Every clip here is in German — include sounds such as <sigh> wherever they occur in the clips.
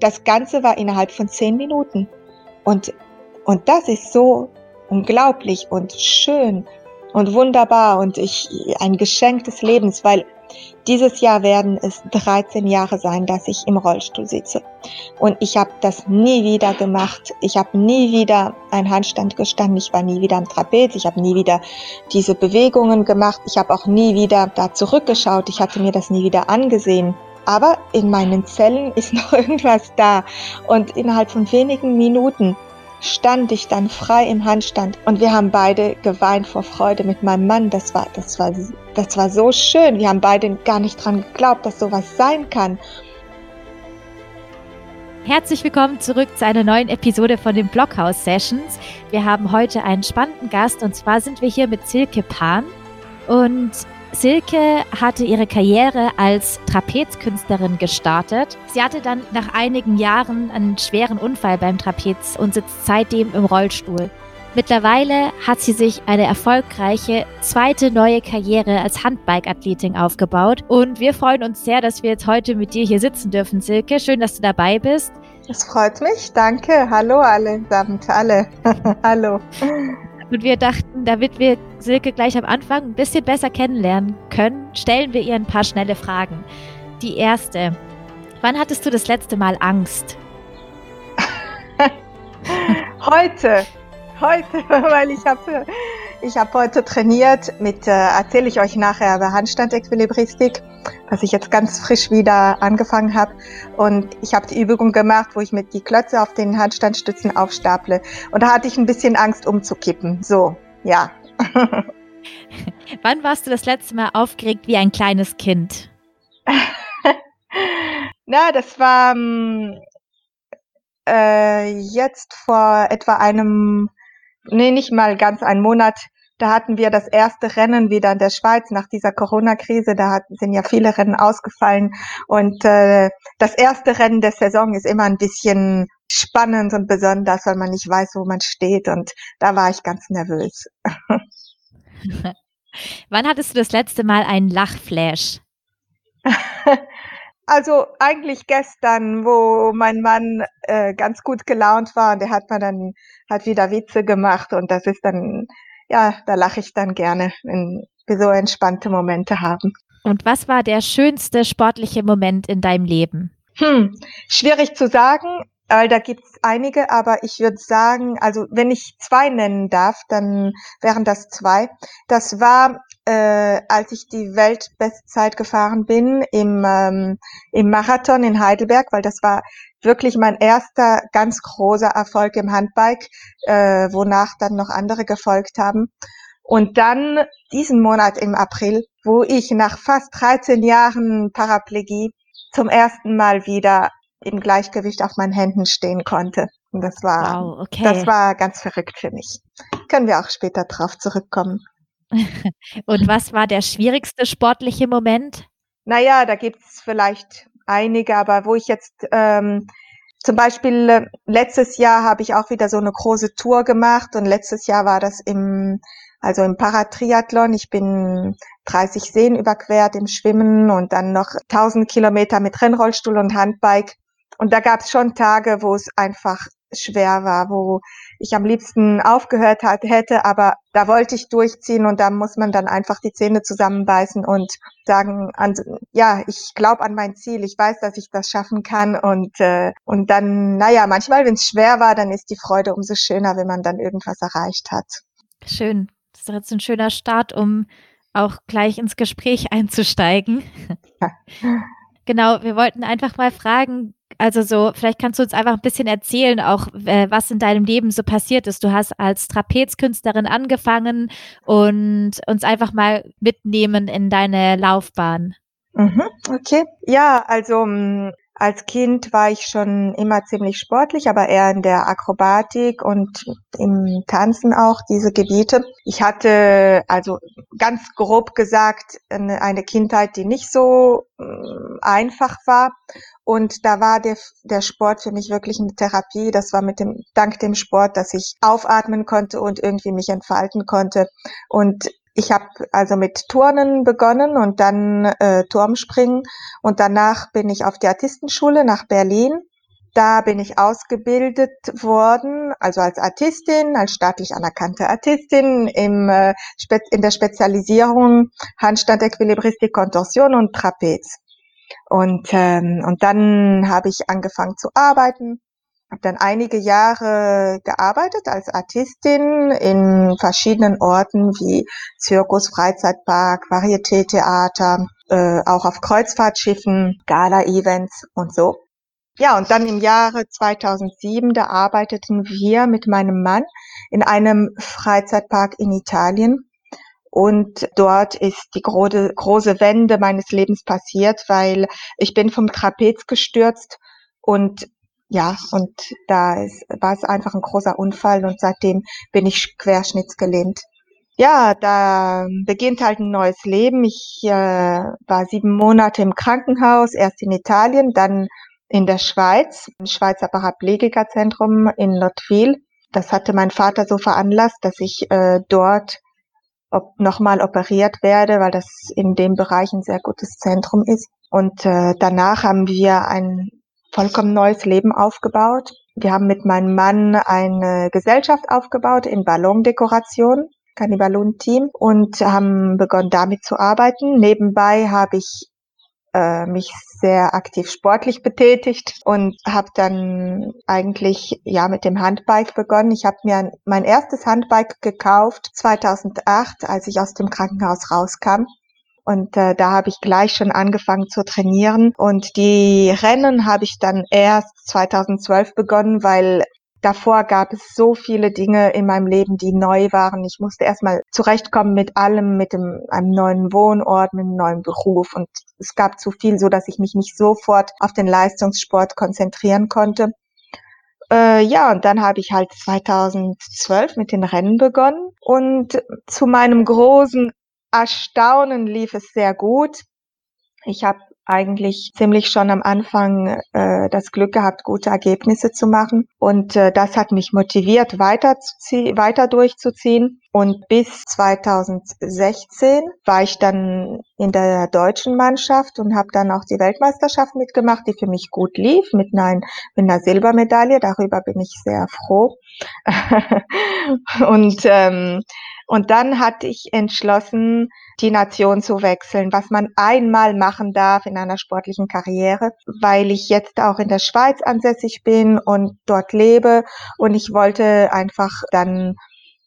Das Ganze war innerhalb von zehn Minuten. Und, und das ist so unglaublich und schön und wunderbar und ich, ein Geschenk des Lebens, weil dieses Jahr werden es 13 Jahre sein, dass ich im Rollstuhl sitze. Und ich habe das nie wieder gemacht. Ich habe nie wieder einen Handstand gestanden. Ich war nie wieder am Trapez. Ich habe nie wieder diese Bewegungen gemacht. Ich habe auch nie wieder da zurückgeschaut. Ich hatte mir das nie wieder angesehen. Aber in meinen Zellen ist <laughs> noch irgendwas da. Und innerhalb von wenigen Minuten stand ich dann frei im Handstand und wir haben beide geweint vor Freude mit meinem Mann. Das war, das war, das war so schön. Wir haben beide gar nicht dran geglaubt, dass sowas sein kann. Herzlich willkommen zurück zu einer neuen Episode von den Blockhouse Sessions. Wir haben heute einen spannenden Gast und zwar sind wir hier mit Silke Pan und Silke hatte ihre Karriere als Trapezkünstlerin gestartet. Sie hatte dann nach einigen Jahren einen schweren Unfall beim Trapez und sitzt seitdem im Rollstuhl. Mittlerweile hat sie sich eine erfolgreiche zweite neue Karriere als Handbike-Athletin aufgebaut und wir freuen uns sehr, dass wir jetzt heute mit dir hier sitzen dürfen, Silke. Schön, dass du dabei bist. Es freut mich, danke. Hallo allesamt, alle. <laughs> Hallo. Und wir dachten, damit wir Silke gleich am Anfang ein bisschen besser kennenlernen können, stellen wir ihr ein paar schnelle Fragen. Die erste. Wann hattest du das letzte Mal Angst? <laughs> heute. Heute, <laughs> weil ich habe ich hab heute trainiert mit, äh, erzähle ich euch nachher, über Handstand-Equilibristik was ich jetzt ganz frisch wieder angefangen habe. Und ich habe die Übung gemacht, wo ich mit die Klötze auf den Handstandstützen aufstaple. Und da hatte ich ein bisschen Angst umzukippen. So, ja. <laughs> Wann warst du das letzte Mal aufgeregt wie ein kleines Kind? <laughs> Na, das war ähm, äh, jetzt vor etwa einem, nee, nicht mal ganz einen Monat, da hatten wir das erste Rennen wieder in der Schweiz nach dieser Corona-Krise. Da sind ja viele Rennen ausgefallen. Und äh, das erste Rennen der Saison ist immer ein bisschen spannend und besonders, weil man nicht weiß, wo man steht. Und da war ich ganz nervös. <laughs> Wann hattest du das letzte Mal einen Lachflash? <laughs> Also eigentlich gestern, wo mein Mann äh, ganz gut gelaunt war und der hat mir dann hat wieder Witze gemacht und das ist dann ja, da lache ich dann gerne, wenn wir so entspannte Momente haben. Und was war der schönste sportliche Moment in deinem Leben? Hm, schwierig zu sagen, weil da gibt es einige, aber ich würde sagen, also wenn ich zwei nennen darf, dann wären das zwei. Das war, äh, als ich die Weltbestzeit gefahren bin im, ähm, im Marathon in Heidelberg, weil das war wirklich mein erster ganz großer Erfolg im Handbike, äh, wonach dann noch andere gefolgt haben. Und dann diesen Monat im April, wo ich nach fast 13 Jahren Paraplegie zum ersten Mal wieder im Gleichgewicht auf meinen Händen stehen konnte. Und das war, wow, okay. das war ganz verrückt für mich. Können wir auch später drauf zurückkommen. <laughs> Und was war der schwierigste sportliche Moment? Naja, da gibt's vielleicht einige, aber wo ich jetzt ähm, zum Beispiel äh, letztes Jahr habe ich auch wieder so eine große Tour gemacht und letztes Jahr war das im also im Paratriathlon. Ich bin 30 Seen überquert im Schwimmen und dann noch 1000 Kilometer mit Rennrollstuhl und Handbike. Und da gab es schon Tage, wo es einfach schwer war, wo ich am liebsten aufgehört hat, hätte, aber da wollte ich durchziehen und da muss man dann einfach die Zähne zusammenbeißen und sagen, an, ja, ich glaube an mein Ziel, ich weiß, dass ich das schaffen kann und äh, und dann, naja, manchmal, wenn es schwer war, dann ist die Freude umso schöner, wenn man dann irgendwas erreicht hat. Schön, das ist jetzt ein schöner Start, um auch gleich ins Gespräch einzusteigen. Ja. Genau, wir wollten einfach mal fragen, also so, vielleicht kannst du uns einfach ein bisschen erzählen, auch äh, was in deinem Leben so passiert ist. Du hast als Trapezkünstlerin angefangen und uns einfach mal mitnehmen in deine Laufbahn. Mhm, okay. Ja, also mm, als Kind war ich schon immer ziemlich sportlich, aber eher in der Akrobatik und im Tanzen auch diese Gebiete. Ich hatte also ganz grob gesagt eine, Kindheit, die nicht so äh, einfach war. Und da war der, der Sport für mich wirklich eine Therapie. Das war mit dem, dank dem Sport, dass ich aufatmen konnte und irgendwie mich entfalten konnte. Und ich habe also mit Turnen begonnen und dann äh, Turmspringen. Und danach bin ich auf die Artistenschule nach Berlin. Da bin ich ausgebildet worden, also als Artistin, als staatlich anerkannte Artistin im, äh, in der Spezialisierung Handstand, Equilibristik, Kontorsion und Trapez. Und, ähm, und dann habe ich angefangen zu arbeiten, habe dann einige Jahre gearbeitet als Artistin in verschiedenen Orten wie Zirkus, Freizeitpark, Varieté-Theater, äh, auch auf Kreuzfahrtschiffen, Gala-Events und so. Ja, und dann im Jahre 2007, da arbeiteten wir mit meinem Mann in einem Freizeitpark in Italien. Und dort ist die große, große Wende meines Lebens passiert, weil ich bin vom Trapez gestürzt und ja, und da ist, war es einfach ein großer Unfall und seitdem bin ich querschnittsgelähmt. Ja, da beginnt halt ein neues Leben. Ich äh, war sieben Monate im Krankenhaus, erst in Italien, dann in der Schweiz, im Schweizer Paraplegikerzentrum in Lottwil. Das hatte mein Vater so veranlasst, dass ich äh, dort ob, nochmal operiert werde, weil das in dem Bereich ein sehr gutes Zentrum ist. Und äh, danach haben wir ein vollkommen neues Leben aufgebaut. Wir haben mit meinem Mann eine Gesellschaft aufgebaut in Ballondekoration, Cannibaloon-Team, und haben begonnen damit zu arbeiten. Nebenbei habe ich äh, mich sehr aktiv sportlich betätigt und habe dann eigentlich ja mit dem Handbike begonnen. Ich habe mir ein, mein erstes Handbike gekauft 2008, als ich aus dem Krankenhaus rauskam. Und äh, da habe ich gleich schon angefangen zu trainieren. Und die Rennen habe ich dann erst 2012 begonnen, weil davor gab es so viele Dinge in meinem Leben, die neu waren. Ich musste erstmal zurechtkommen mit allem, mit dem, einem neuen Wohnort, mit einem neuen Beruf. Und es gab zu viel, so dass ich mich nicht sofort auf den Leistungssport konzentrieren konnte. Äh, ja, und dann habe ich halt 2012 mit den Rennen begonnen. Und zu meinem großen Erstaunen lief es sehr gut. Ich habe eigentlich ziemlich schon am Anfang äh, das Glück gehabt, gute Ergebnisse zu machen. Und äh, das hat mich motiviert, weiter, zu weiter durchzuziehen. Und bis 2016 war ich dann in der deutschen Mannschaft und habe dann auch die Weltmeisterschaft mitgemacht, die für mich gut lief, mit einer, Silbermedaille. Darüber bin ich sehr froh. <laughs> und ähm, und dann hatte ich entschlossen, die Nation zu wechseln, was man einmal machen darf in einer sportlichen Karriere, weil ich jetzt auch in der Schweiz ansässig bin und dort lebe. Und ich wollte einfach dann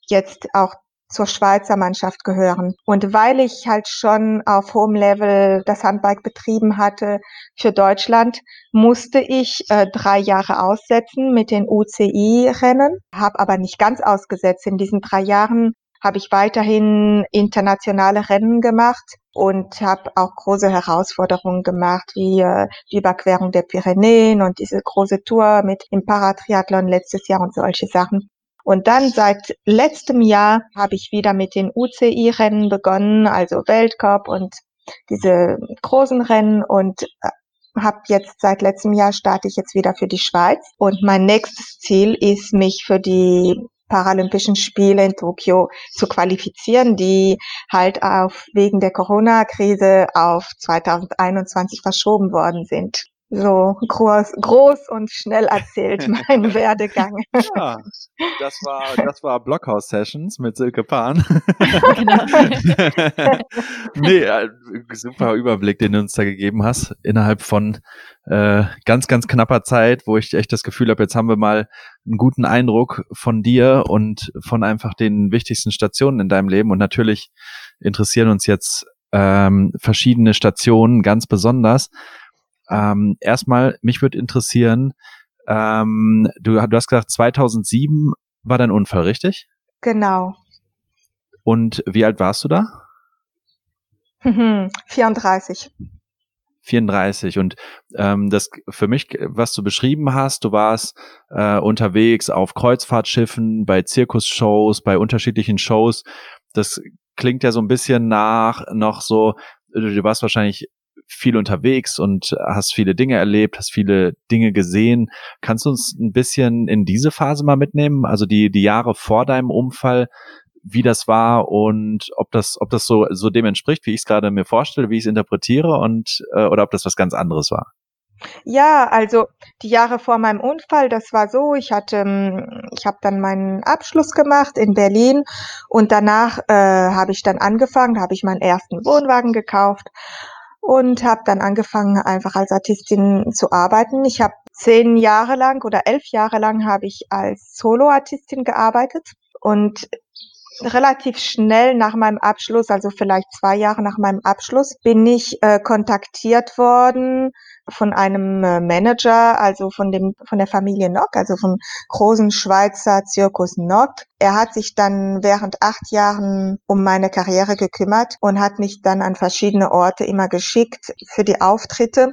jetzt auch zur Schweizer Mannschaft gehören. Und weil ich halt schon auf hohem Level das Handbike betrieben hatte für Deutschland, musste ich äh, drei Jahre aussetzen mit den UCI-Rennen, habe aber nicht ganz ausgesetzt. In diesen drei Jahren habe ich weiterhin internationale Rennen gemacht und habe auch große Herausforderungen gemacht, wie äh, die Überquerung der Pyrenäen und diese große Tour mit im Paratriathlon letztes Jahr und solche Sachen. Und dann seit letztem Jahr habe ich wieder mit den UCI-Rennen begonnen, also Weltcup und diese großen Rennen und äh, habe jetzt seit letztem Jahr starte ich jetzt wieder für die Schweiz und mein nächstes Ziel ist mich für die Paralympischen Spiele in Tokio zu qualifizieren, die halt auf wegen der Corona-Krise auf 2021 verschoben worden sind. So groß, groß und schnell erzählt <laughs> mein Werdegang. Ja, das war, das war Blockhouse Sessions mit Silke Pan. genau. <laughs> nee, äh, super Überblick, den du uns da gegeben hast, innerhalb von äh, ganz, ganz knapper Zeit, wo ich echt das Gefühl habe, jetzt haben wir mal einen guten Eindruck von dir und von einfach den wichtigsten Stationen in deinem Leben. Und natürlich interessieren uns jetzt ähm, verschiedene Stationen ganz besonders. Ähm, erstmal, mich würde interessieren, ähm, du, du hast gesagt, 2007 war dein Unfall, richtig? Genau. Und wie alt warst du da? <laughs> 34. 34 und ähm, das für mich, was du beschrieben hast, du warst äh, unterwegs auf Kreuzfahrtschiffen, bei Zirkusshows, bei unterschiedlichen Shows. Das klingt ja so ein bisschen nach noch so, du warst wahrscheinlich viel unterwegs und hast viele Dinge erlebt, hast viele Dinge gesehen. Kannst du uns ein bisschen in diese Phase mal mitnehmen? Also die, die Jahre vor deinem Unfall, wie das war und ob das, ob das so, so dem entspricht, wie ich es gerade mir vorstelle, wie ich es interpretiere und, äh, oder ob das was ganz anderes war? Ja, also die Jahre vor meinem Unfall, das war so, ich hatte, hm, ich habe dann meinen Abschluss gemacht in Berlin und danach äh, habe ich dann angefangen, habe ich meinen ersten Wohnwagen gekauft und habe dann angefangen, einfach als Artistin zu arbeiten. Ich habe zehn Jahre lang oder elf Jahre lang habe ich als Soloartistin gearbeitet und relativ schnell nach meinem Abschluss, also vielleicht zwei Jahre nach meinem Abschluss, bin ich äh, kontaktiert worden von einem äh, Manager, also von dem von der Familie Nock, also vom großen Schweizer Zirkus Nock. Er hat sich dann während acht Jahren um meine Karriere gekümmert und hat mich dann an verschiedene Orte immer geschickt für die Auftritte.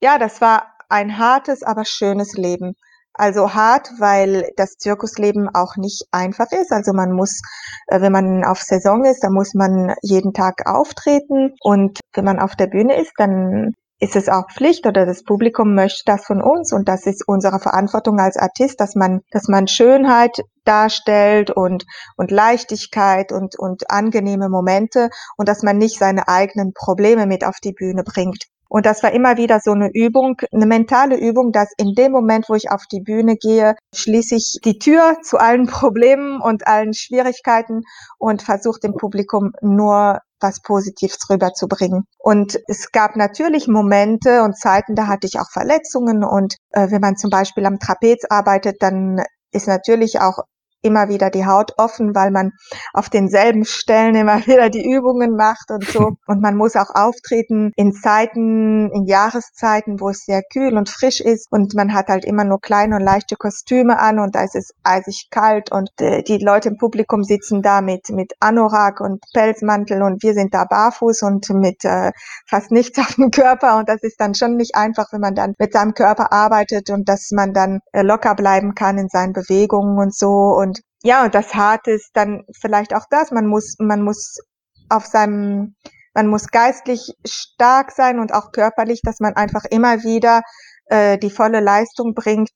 Ja, das war ein hartes, aber schönes Leben. Also hart, weil das Zirkusleben auch nicht einfach ist. Also man muss, äh, wenn man auf Saison ist, dann muss man jeden Tag auftreten. Und wenn man auf der Bühne ist, dann ist es auch Pflicht oder das Publikum möchte das von uns und das ist unsere Verantwortung als Artist, dass man, dass man Schönheit darstellt und, und Leichtigkeit und, und angenehme Momente und dass man nicht seine eigenen Probleme mit auf die Bühne bringt. Und das war immer wieder so eine Übung, eine mentale Übung, dass in dem Moment, wo ich auf die Bühne gehe, schließe ich die Tür zu allen <laughs> Problemen und allen Schwierigkeiten und versuche dem Publikum nur was Positives rüberzubringen. Und es gab natürlich Momente und Zeiten, da hatte ich auch Verletzungen und äh, wenn man zum Beispiel am Trapez arbeitet, dann ist natürlich auch immer wieder die Haut offen, weil man auf denselben Stellen immer <laughs> wieder die Übungen macht und so. <laughs> Und man muss auch auftreten in Zeiten, in Jahreszeiten, wo es sehr kühl und frisch ist. Und man hat halt immer nur kleine und leichte Kostüme an und da ist es eisig kalt. Und äh, die Leute im Publikum sitzen da mit, mit Anorak und Pelzmantel und wir sind da barfuß und mit äh, fast nichts <laughs> auf dem Körper. Und das ist dann schon nicht einfach, wenn man dann mit seinem Körper arbeitet und dass man dann äh, locker bleiben kann in seinen Bewegungen und so. Und ja, und das Harte ist dann vielleicht auch das. Man muss, man muss auf seinem, man muss geistlich stark sein und auch körperlich, dass man einfach immer wieder äh, die volle Leistung bringt,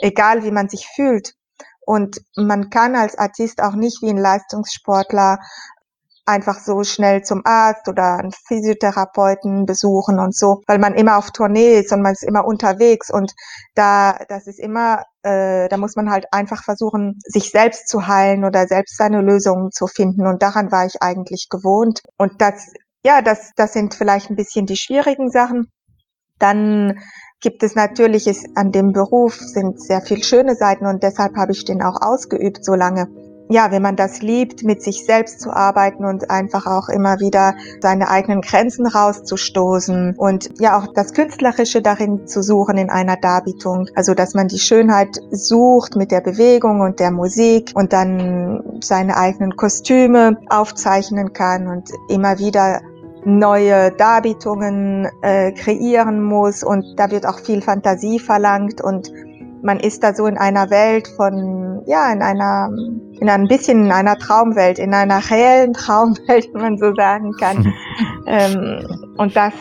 egal wie man sich fühlt. Und man kann als Artist auch nicht wie ein Leistungssportler einfach so schnell zum Arzt oder einen Physiotherapeuten besuchen und so, weil man immer auf Tournee ist und man ist immer unterwegs und da, das ist immer, äh, da muss man halt einfach versuchen, sich selbst zu heilen oder selbst seine Lösungen zu finden und daran war ich eigentlich gewohnt und das, ja, das, das sind vielleicht ein bisschen die schwierigen Sachen. Dann gibt es natürlich ist, an dem Beruf sind sehr viel schöne Seiten und deshalb habe ich den auch ausgeübt so lange ja, wenn man das liebt, mit sich selbst zu arbeiten und einfach auch immer wieder seine eigenen Grenzen rauszustoßen und ja auch das Künstlerische darin zu suchen in einer Darbietung. Also, dass man die Schönheit sucht mit der Bewegung und der Musik und dann seine eigenen Kostüme aufzeichnen kann und immer wieder neue Darbietungen äh, kreieren muss und da wird auch viel Fantasie verlangt und man ist da so in einer Welt von, ja, in einer, in ein bisschen in einer Traumwelt, in einer reellen Traumwelt, <laughs> wenn man so sagen kann. <laughs> ähm, und das,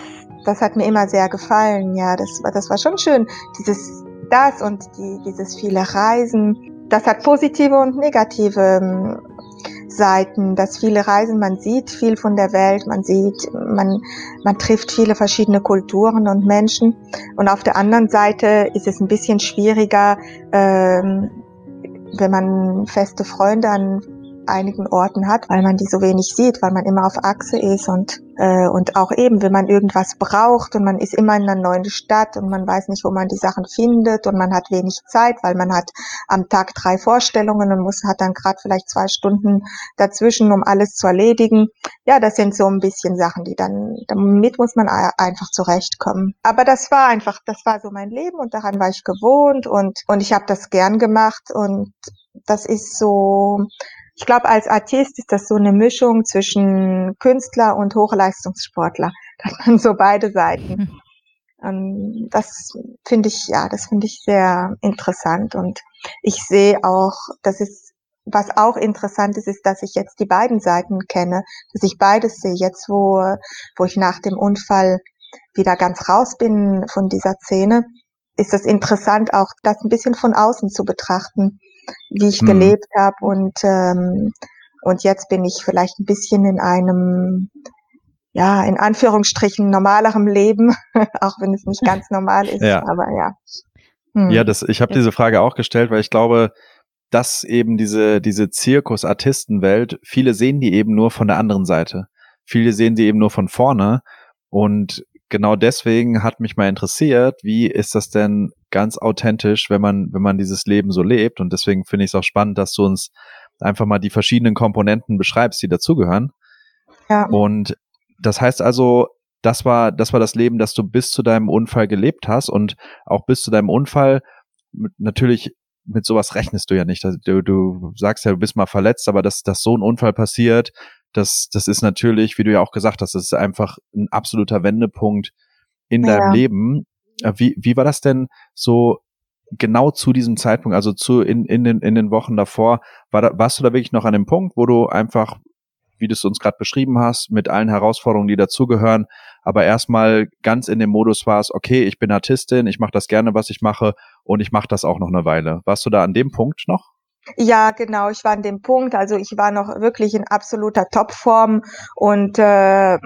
das hat mir immer sehr gefallen. Ja, das war, das war schon schön. Dieses, das und die, dieses viele Reisen. Das hat positive und negative ähm, Seiten, dass viele reisen, man sieht viel von der Welt, man sieht, man, man trifft viele verschiedene Kulturen und Menschen. Und auf der anderen Seite ist es ein bisschen schwieriger, ähm, wenn man feste Freunde an einigen Orten hat, weil man die so wenig sieht, weil man immer auf Achse ist und äh, und auch eben, wenn man irgendwas braucht und man ist immer in einer neuen Stadt und man weiß nicht, wo man die Sachen findet und man hat wenig Zeit, weil man hat am Tag drei Vorstellungen und muss hat dann gerade vielleicht zwei Stunden dazwischen, um alles zu erledigen. Ja, das sind so ein bisschen Sachen, die dann damit muss man einfach zurechtkommen. Aber das war einfach, das war so mein Leben und daran war ich gewohnt und und ich habe das gern gemacht und das ist so ich glaube, als Artist ist das so eine Mischung zwischen Künstler und Hochleistungssportler. <laughs> Da hat man so beide Seiten. Und das finde ich, ja, das finde ich sehr interessant. Und ich sehe auch, dass es, was auch interessant ist, ist, dass ich jetzt die beiden Seiten kenne, dass ich beides sehe. Jetzt, wo, wo ich nach dem Unfall wieder ganz raus bin von dieser Szene, ist es interessant, auch das ein bisschen von außen zu betrachten wie ich mhm. gelebt habe und ähm, und jetzt bin ich vielleicht ein bisschen in einem ja, in Anführungsstrichen normalerem Leben, <laughs> auch wenn es nicht ganz normal <laughs> ist, ja. aber ja. Hm. Ja, das, ich habe diese Frage auch gestellt, weil ich glaube, dass eben diese, diese Zirkusartistenwelt, viele sehen die eben nur von der anderen Seite. Viele sehen die eben nur von vorne. Und genau deswegen hat mich mal interessiert, wie ist das denn ganz authentisch, wenn man, wenn man dieses Leben so lebt? Und deswegen finde ich es auch spannend, dass du uns einfach mal die verschiedenen Komponenten beschreibst, die dazugehören. Ja. Und das heißt also, das war, das war das Leben, das du bis zu deinem Unfall gelebt hast und auch bis zu deinem Unfall natürlich mit sowas rechnest du ja nicht. Also du, du sagst ja, du bist mal verletzt, aber dass, dass so ein Unfall passiert, das, das ist natürlich, wie du ja auch gesagt hast, das ist einfach ein absoluter Wendepunkt in ja. deinem Leben. Äh, wie, wie war das denn so genau zu diesem Zeitpunkt, also zu in, in, den, in den Wochen davor, war da, warst du da wirklich noch an dem Punkt, wo du einfach, wie du es uns gerade beschrieben hast, mit allen Herausforderungen, die dazugehören, aber erstmal ganz in dem Modus warst, okay, ich bin Artistin, ich mache das gerne, was ich mache und ich mache das auch noch eine Weile. Warst du da an dem Punkt noch? Ja, genau, ich war an dem Punkt. Also ich war noch wirklich in absoluter Topform und äh,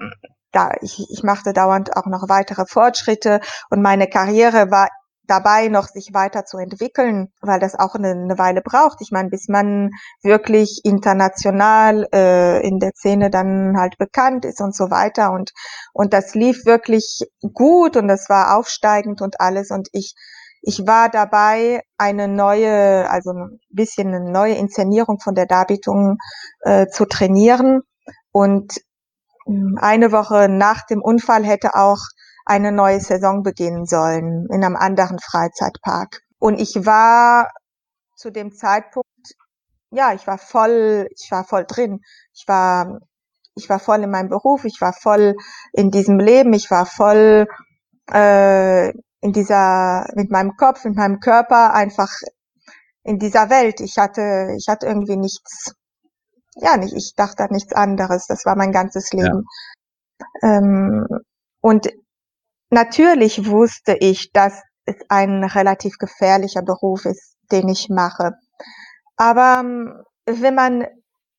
da ich, ich machte dauernd auch noch weitere Fortschritte und meine Karriere war dabei noch sich weiterzuentwickeln, weil das auch eine, eine Weile braucht. Ich meine, bis man wirklich international äh, in der Szene dann halt bekannt ist und so weiter. Und, und das lief wirklich gut und das war aufsteigend und alles. Und ich, ich war dabei, eine neue, also ein bisschen eine neue Inszenierung von der Darbietung äh, zu trainieren. Und eine Woche nach dem Unfall hätte auch eine neue Saison beginnen sollen in einem anderen Freizeitpark. Und ich war zu dem Zeitpunkt, ja, ich war voll, ich war voll drin. Ich war, ich war voll in meinem Beruf, ich war voll in diesem Leben, ich war voll äh, in dieser, mit meinem Kopf, mit meinem Körper einfach in dieser Welt. Ich hatte, ich hatte irgendwie nichts, ja, nicht, ich dachte an nichts anderes. Das war mein ganzes Leben. Ja. Ähm, und Natürlich wusste ich, dass es ein relativ gefährlicher Beruf ist, den ich mache. Aber ähm, wenn man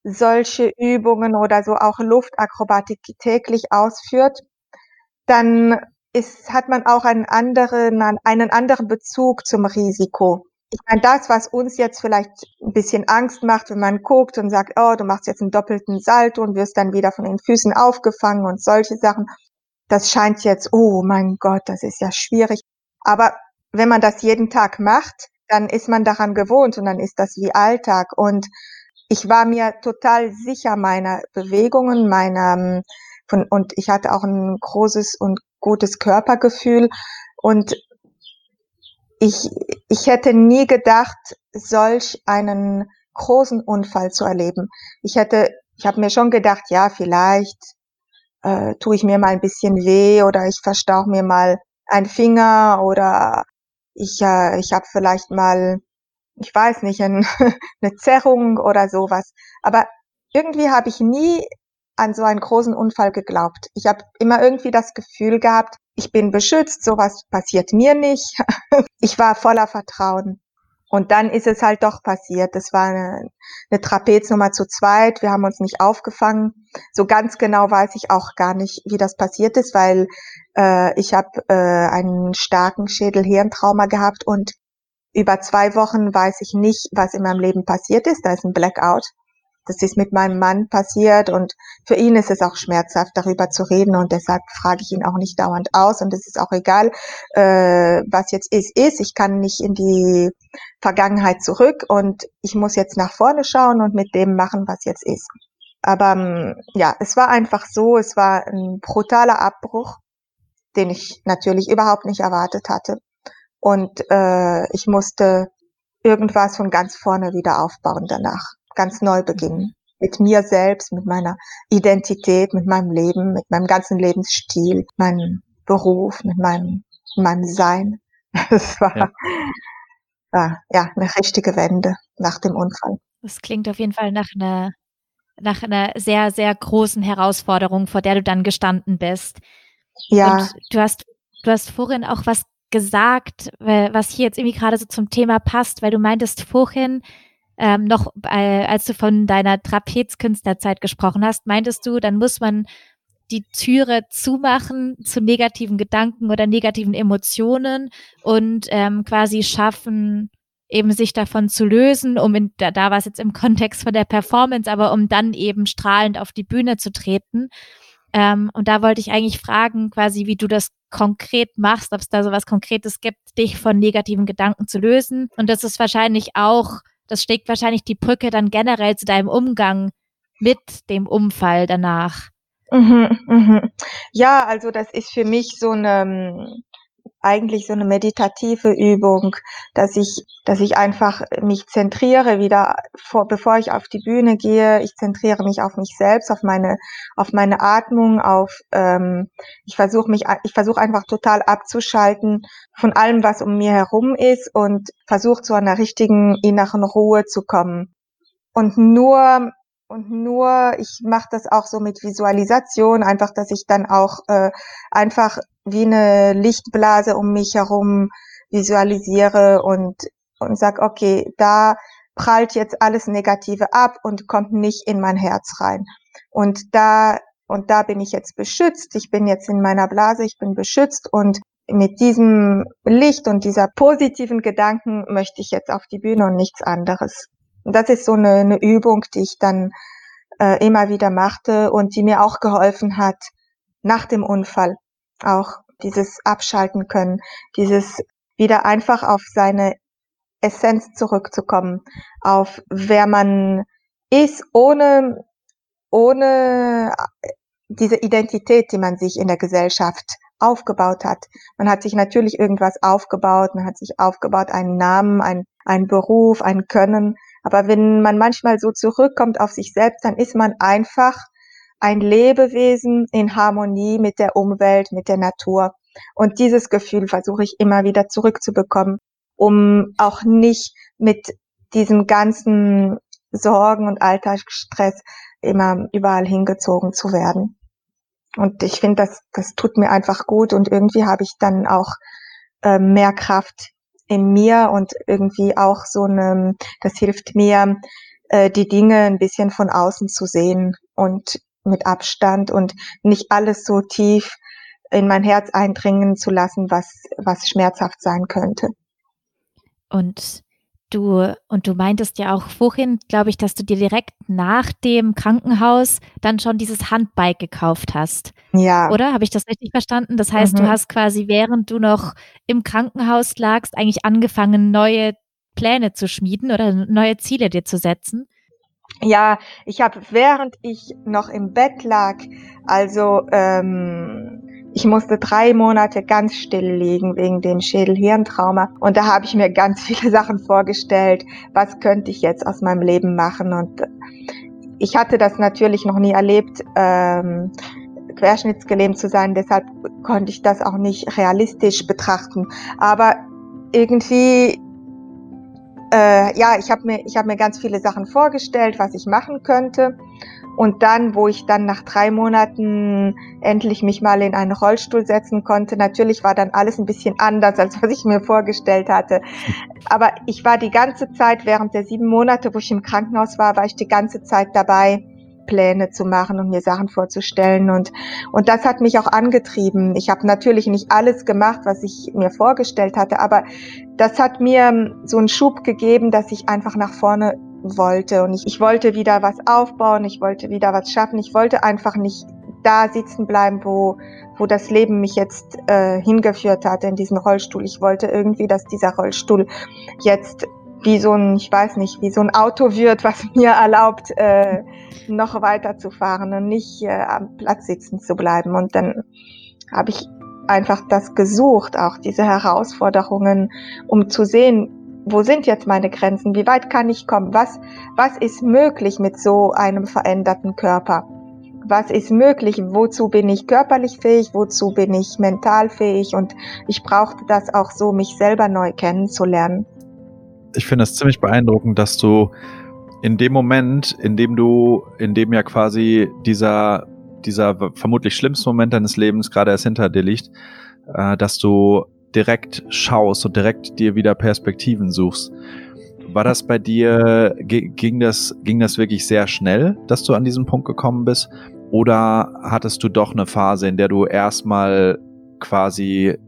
solche Übungen oder so auch Luftakrobatik täglich ausführt, dann ist, hat man auch einen anderen, einen anderen Bezug zum Risiko. Ich meine, das, was uns jetzt vielleicht ein bisschen Angst macht, wenn man guckt und sagt, oh, du machst jetzt einen doppelten Salto und wirst dann wieder von den Füßen aufgefangen und solche Sachen, das scheint jetzt, oh mein Gott, das ist ja schwierig. Aber wenn man das jeden Tag macht, dann ist man daran gewohnt und dann ist das wie Alltag. Und ich war mir total sicher meiner Bewegungen, meiner, ähm, von, und ich hatte auch ein großes und gutes Körpergefühl. Und ich, ich hätte nie gedacht, solch einen großen Unfall zu erleben. Ich hätte, ich habe mir schon gedacht, ja, vielleicht äh, tue ich mir mal ein bisschen weh oder ich verstauche mir mal einen Finger oder ich, äh, ich habe vielleicht mal, ich weiß nicht, ein, <laughs> eine Zerrung oder sowas. Aber irgendwie habe ich nie an so einen großen Unfall geglaubt. Ich habe immer irgendwie das Gefühl gehabt, ich bin beschützt, sowas passiert mir nicht. <laughs> ich war voller Vertrauen. Und dann ist es halt doch passiert. Das war eine, eine Trapeznummer zu zweit. Wir haben uns nicht aufgefangen. So ganz genau weiß ich auch gar nicht, wie das passiert ist, weil äh, ich habe äh, einen starken Schädel-Hirntrauma gehabt und über zwei Wochen weiß ich nicht, was in meinem Leben passiert ist. Da ist ein Blackout. Das ist mit meinem Mann passiert und für ihn ist es auch schmerzhaft, darüber zu reden und deshalb frage ich ihn auch nicht dauernd aus und es ist auch egal, äh, was jetzt ist, ist. Ich kann nicht in die Vergangenheit zurück und ich muss jetzt nach vorne schauen und mit dem machen, was jetzt ist. Aber ähm, ja, es war einfach so, es war ein brutaler Abbruch, den ich natürlich überhaupt nicht erwartet hatte. Und äh, ich musste irgendwas von ganz vorne wieder aufbauen danach ganz neu beginnen. Mit mir selbst, mit meiner Identität, mit meinem Leben, mit meinem ganzen Lebensstil, meinem Beruf, mit meinem, meinem Sein. <laughs> Es war, ja. war ja eine richtige Wende nach dem Unfall. Das klingt auf jeden Fall nach einer, nach einer sehr, sehr großen Herausforderung, vor der du dann gestanden bist. Ja. Und du hast, du hast vorhin auch was gesagt, was hier jetzt irgendwie gerade so zum Thema passt, weil du meintest vorhin, ähm, noch, äh, als du von deiner Trapezkünstlerzeit gesprochen hast, meintest du, dann muss man die Türe zumachen zu negativen Gedanken oder negativen Emotionen und ähm, quasi schaffen, eben sich davon zu lösen, um in, da, da war es jetzt im Kontext von der Performance, aber um dann eben strahlend auf die Bühne zu treten. Ähm, und da wollte ich eigentlich fragen, quasi, wie du das konkret machst, ob es da so was Konkretes gibt, dich von negativen Gedanken zu lösen. Und das ist wahrscheinlich auch, das schlägt wahrscheinlich die Brücke dann generell zu deinem Umgang mit dem Unfall danach. Mhm, mhm. Ja, also das ist für mich so eine eigentlich so eine meditative Übung, dass ich, dass ich einfach mich zentriere wieder vor, bevor ich auf die Bühne gehe. Ich zentriere mich auf mich selbst, auf meine, auf meine Atmung, auf, ähm, ich versuche mich, ich versuche einfach total abzuschalten von allem, was um mir herum ist und versuche zu einer richtigen inneren Ruhe zu kommen. Und nur und nur, ich mache das auch so mit Visualisation, einfach, dass ich dann auch äh, einfach wie eine Lichtblase um mich herum visualisiere und, und sag, okay, da prallt jetzt alles Negative ab und kommt nicht in mein Herz rein. Und da, und da bin ich jetzt beschützt. Ich bin jetzt in meiner Blase, ich bin beschützt und mit diesem Licht und dieser positiven Gedanken möchte ich jetzt auf die Bühne und nichts anderes das ist so eine, eine Übung, die ich dann äh, immer wieder machte und die mir auch geholfen hat, nach dem Unfall auch dieses Abschalten können, dieses wieder einfach auf seine Essenz zurückzukommen, auf wer man ist, ohne, ohne diese Identität, die man sich in der Gesellschaft aufgebaut hat. Man hat sich natürlich irgendwas aufgebaut, man hat sich aufgebaut, einen Namen, ein, einen Beruf, ein Können, aber wenn man manchmal so zurückkommt auf sich selbst, dann ist man einfach ein Lebewesen in Harmonie mit der Umwelt, mit der Natur. Und dieses Gefühl versuche ich immer wieder zurückzubekommen, um auch nicht mit diesem ganzen Sorgen und Alltagsstress immer überall hingezogen zu werden. Und ich finde, das, das tut mir einfach gut und irgendwie habe ich dann auch äh, mehr Kraft in mir und irgendwie auch so eine, das hilft mir, äh, die Dinge ein bisschen von außen zu sehen und mit Abstand und nicht alles so tief in mein Herz eindringen zu lassen, was, was schmerzhaft sein könnte. Und Du, und du meintest ja auch vorhin, glaube ich, dass du dir direkt nach dem Krankenhaus dann schon dieses Handbike gekauft hast. Ja. Oder? Habe ich das richtig verstanden? Das heißt, mhm. du hast quasi, während du noch im Krankenhaus lagst, eigentlich angefangen, neue Pläne zu schmieden oder neue Ziele dir zu setzen? Ja, ich habe, während ich noch im Bett lag, also ähm, ich musste drei Monate ganz still liegen wegen dem Schädelhirntrauma. Und da habe ich mir ganz <laughs> viele Sachen vorgestellt. Was könnte ich jetzt aus meinem Leben machen? Und ich hatte das natürlich noch nie erlebt, ähm, querschnittsgelähmt zu sein. Deshalb konnte ich das auch nicht realistisch betrachten. Aber irgendwie äh, ja, ich habe mir, ich hab mir ganz viele Sachen vorgestellt, was ich machen könnte. Und dann, wo ich dann nach drei Monaten endlich mich mal in einen Rollstuhl setzen konnte, natürlich war dann alles ein bisschen anders, als was ich mir vorgestellt hatte. Aber ich war die ganze Zeit, während der sieben Monate, wo ich im Krankenhaus war, war ich die ganze Zeit dabei, Pläne zu machen und mir Sachen vorzustellen. Und, und das hat mich auch angetrieben. Ich habe natürlich nicht alles gemacht, was ich mir vorgestellt hatte, aber das hat mir so einen Schub gegeben, dass ich einfach nach vorne wollte. Und ich, ich wollte wieder was aufbauen, ich wollte wieder was schaffen. Ich wollte einfach nicht da sitzen bleiben, wo, wo das Leben mich jetzt äh, hingeführt hat in diesen Rollstuhl. Ich wollte irgendwie, dass dieser Rollstuhl jetzt wie so ein, ich weiß nicht, wie so ein Auto wird, was <laughs> mir erlaubt, äh, noch weiter zu fahren und nicht äh, am Platz sitzen zu bleiben. Und dann habe ich einfach das gesucht, auch diese Herausforderungen, um zu sehen, wo sind jetzt meine Grenzen, wie weit kann ich kommen, was, was ist möglich mit so einem veränderten Körper. Was ist möglich? Wozu bin ich körperlich fähig? Wozu bin ich mental fähig? Und ich brauchte das auch so, mich selber neu kennenzulernen ich finde es ziemlich beeindruckend, dass du in dem Moment, in dem du, in dem ja quasi dieser, dieser vermutlich schlimmste Moment deines Lebens gerade erst hinter dir liegt, äh, dass du direkt schaust und direkt dir wieder Perspektiven suchst. War das bei dir, ging das, ging das wirklich sehr schnell, dass du an diesen Punkt gekommen bist? Oder hattest du doch eine Phase, in der du erstmal quasi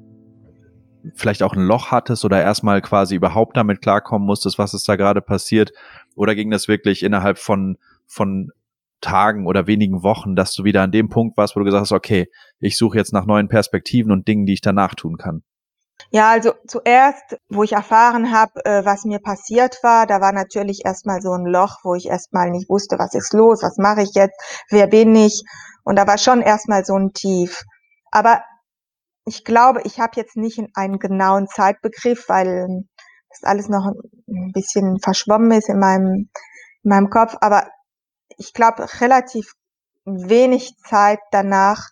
vielleicht auch ein Loch hattest oder erstmal quasi überhaupt damit klarkommen musstest, was ist da gerade passiert? Oder ging das wirklich innerhalb von, von Tagen oder wenigen Wochen, dass du wieder an dem Punkt warst, wo du gesagt hast, okay, ich suche jetzt nach neuen Perspektiven und Dingen, die ich danach tun kann? Ja, also zuerst, wo ich erfahren habe, äh, was mir passiert war, da war natürlich erstmal so ein Loch, wo ich erstmal nicht wusste, was ist los, was mache ich jetzt, wer bin ich. Und da war schon erstmal so ein Tief. Aber ich glaube, ich habe jetzt nicht einen genauen Zeitbegriff, weil das alles noch ein bisschen verschwommen ist in meinem, in meinem Kopf. Aber ich glaube, relativ wenig Zeit danach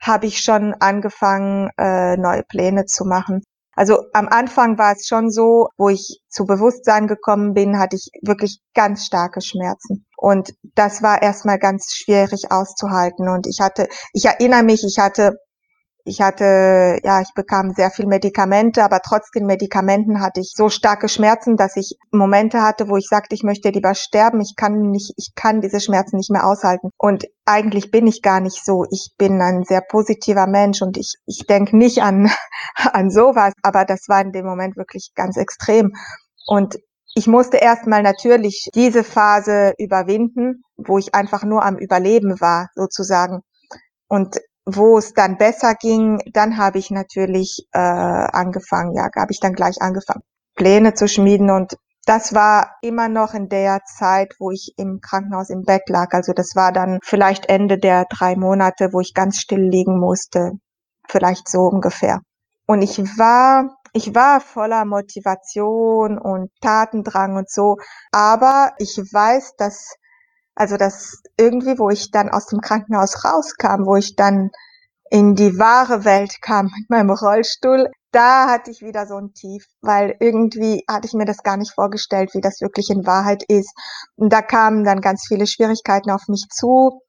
habe ich schon angefangen, äh, neue Pläne zu machen. Also am Anfang war es schon so, wo ich zu Bewusstsein gekommen bin, hatte ich wirklich ganz starke Schmerzen. Und das war erstmal ganz schwierig auszuhalten. Und ich hatte, ich erinnere mich, ich hatte ich hatte, ja, ich bekam sehr viel Medikamente, aber trotz den Medikamenten hatte ich so starke Schmerzen, dass ich Momente hatte, wo ich sagte, ich möchte lieber sterben. Ich kann nicht, ich kann diese Schmerzen nicht mehr aushalten. Und eigentlich bin ich gar nicht so. Ich bin ein sehr positiver Mensch und ich, ich denke nicht an, <laughs> an sowas, aber das war in dem Moment wirklich ganz extrem. Und ich musste erstmal natürlich diese Phase überwinden, wo ich einfach nur am Überleben war, sozusagen. Und wo es dann besser ging, dann habe ich natürlich äh, angefangen, ja, habe ich dann gleich angefangen, Pläne zu schmieden und das war immer noch in der Zeit, wo ich im Krankenhaus im Bett lag. Also das war dann vielleicht Ende der drei Monate, wo ich ganz still liegen musste. Vielleicht so ungefähr. Und ich war, ich war voller Motivation und Tatendrang und so. Aber ich weiß, dass also das irgendwie, wo ich dann aus dem Krankenhaus rauskam, wo ich dann in die wahre Welt kam mit meinem Rollstuhl, da hatte ich wieder so ein Tief, weil irgendwie hatte ich mir das gar nicht vorgestellt, wie das wirklich in Wahrheit ist. Und da kamen dann ganz viele Schwierigkeiten auf mich zu.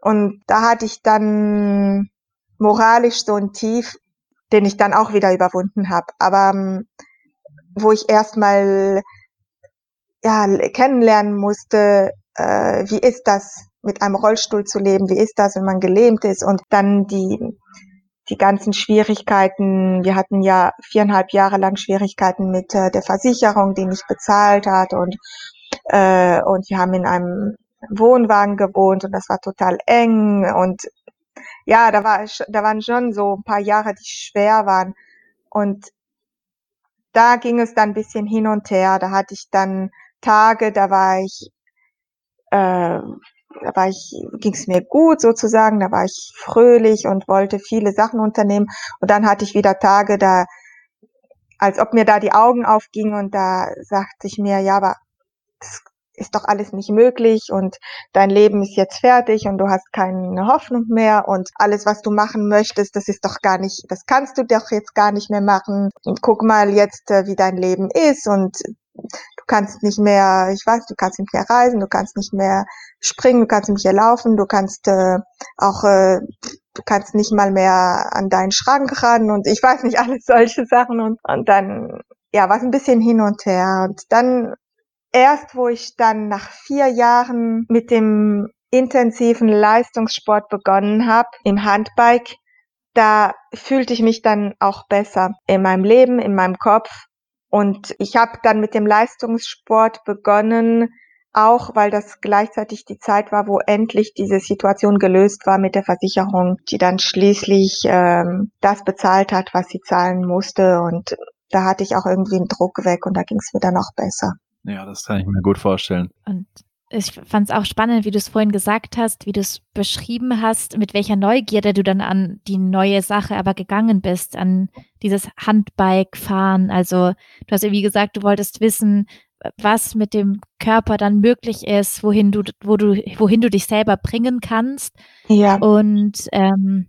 Und da hatte ich dann moralisch so ein Tief, den ich dann auch wieder überwunden habe. Aber ähm, wo ich erstmal ja, kennenlernen musste, äh, wie ist das, mit einem Rollstuhl zu leben, wie ist das, wenn man gelähmt ist? Und dann die, die ganzen Schwierigkeiten. Wir hatten ja viereinhalb Jahre lang Schwierigkeiten mit äh, der Versicherung, die nicht bezahlt hat. Und, äh, und wir haben in einem Wohnwagen gewohnt und das war total eng. Und ja, da war, da waren schon so ein paar Jahre, die schwer waren. Und da ging es dann ein bisschen hin und her. Da hatte ich dann Tage, da war ich äh, da war ich, ging es mir gut sozusagen, da war ich fröhlich und wollte viele Sachen unternehmen. Und dann hatte ich wieder Tage, da, als ob mir da die Augen aufgingen und da sagte ich mir, ja, aber das ist doch alles nicht möglich und dein Leben ist jetzt fertig und du hast keine Hoffnung mehr und alles, was du machen möchtest, das ist doch gar nicht, das kannst du doch jetzt gar nicht mehr machen. Und guck mal jetzt, äh, wie dein Leben ist und du kannst nicht mehr, ich weiß, du kannst nicht mehr reisen, du kannst nicht mehr springen, du kannst nicht mehr laufen, du kannst äh, auch, äh, du kannst nicht mal mehr an deinen Schrank ran und ich weiß nicht, <laughs> alles solche Sachen und, und dann, ja, war es ein bisschen hin und her. Und dann erst, wo ich dann nach vier Jahren mit dem intensiven Leistungssport begonnen habe, im Handbike, da fühlte ich mich dann auch besser in meinem Leben, in meinem Kopf und ich habe dann mit dem Leistungssport begonnen, auch weil das gleichzeitig die Zeit war, wo endlich diese Situation gelöst war mit der Versicherung, die dann schließlich ähm, das bezahlt hat, was sie zahlen musste. Und da hatte ich auch irgendwie einen Druck weg und da ging es mir dann auch besser. Ja, das kann ich mir gut vorstellen. Und ich fand es auch spannend, wie du es vorhin gesagt hast, wie du es beschrieben hast, mit welcher Neugierde du dann an die neue Sache aber gegangen bist, an dieses Handbike-Fahren. Also du hast ja wie gesagt, du wolltest wissen, was mit dem Körper dann möglich ist, wohin du, wo du, wohin du dich selber bringen kannst. Ja. Und ähm,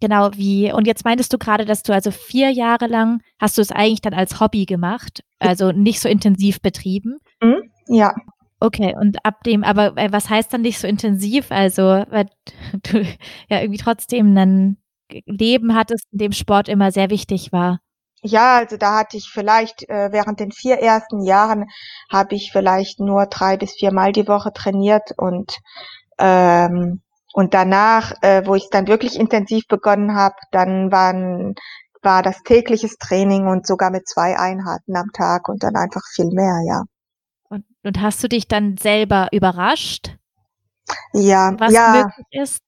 genau wie, und jetzt meintest du gerade, dass du also vier Jahre lang hast du es eigentlich dann als Hobby gemacht, also nicht so intensiv betrieben. Mhm. Ja. Okay, und ab dem, aber äh, was heißt dann nicht so intensiv? Also, weil <laughs> du ja irgendwie trotzdem ein Leben hattest, in dem Sport immer sehr wichtig war. Ja, also da hatte ich vielleicht äh, während den vier ersten Jahren habe ich vielleicht nur drei bis viermal die Woche trainiert und ähm, und danach, äh, wo ich dann wirklich intensiv begonnen habe, dann waren war das tägliches Training und sogar mit zwei Einheiten am Tag und dann einfach viel mehr, ja. Und, hast du dich dann selber überrascht? Ja, was ja. möglich ist?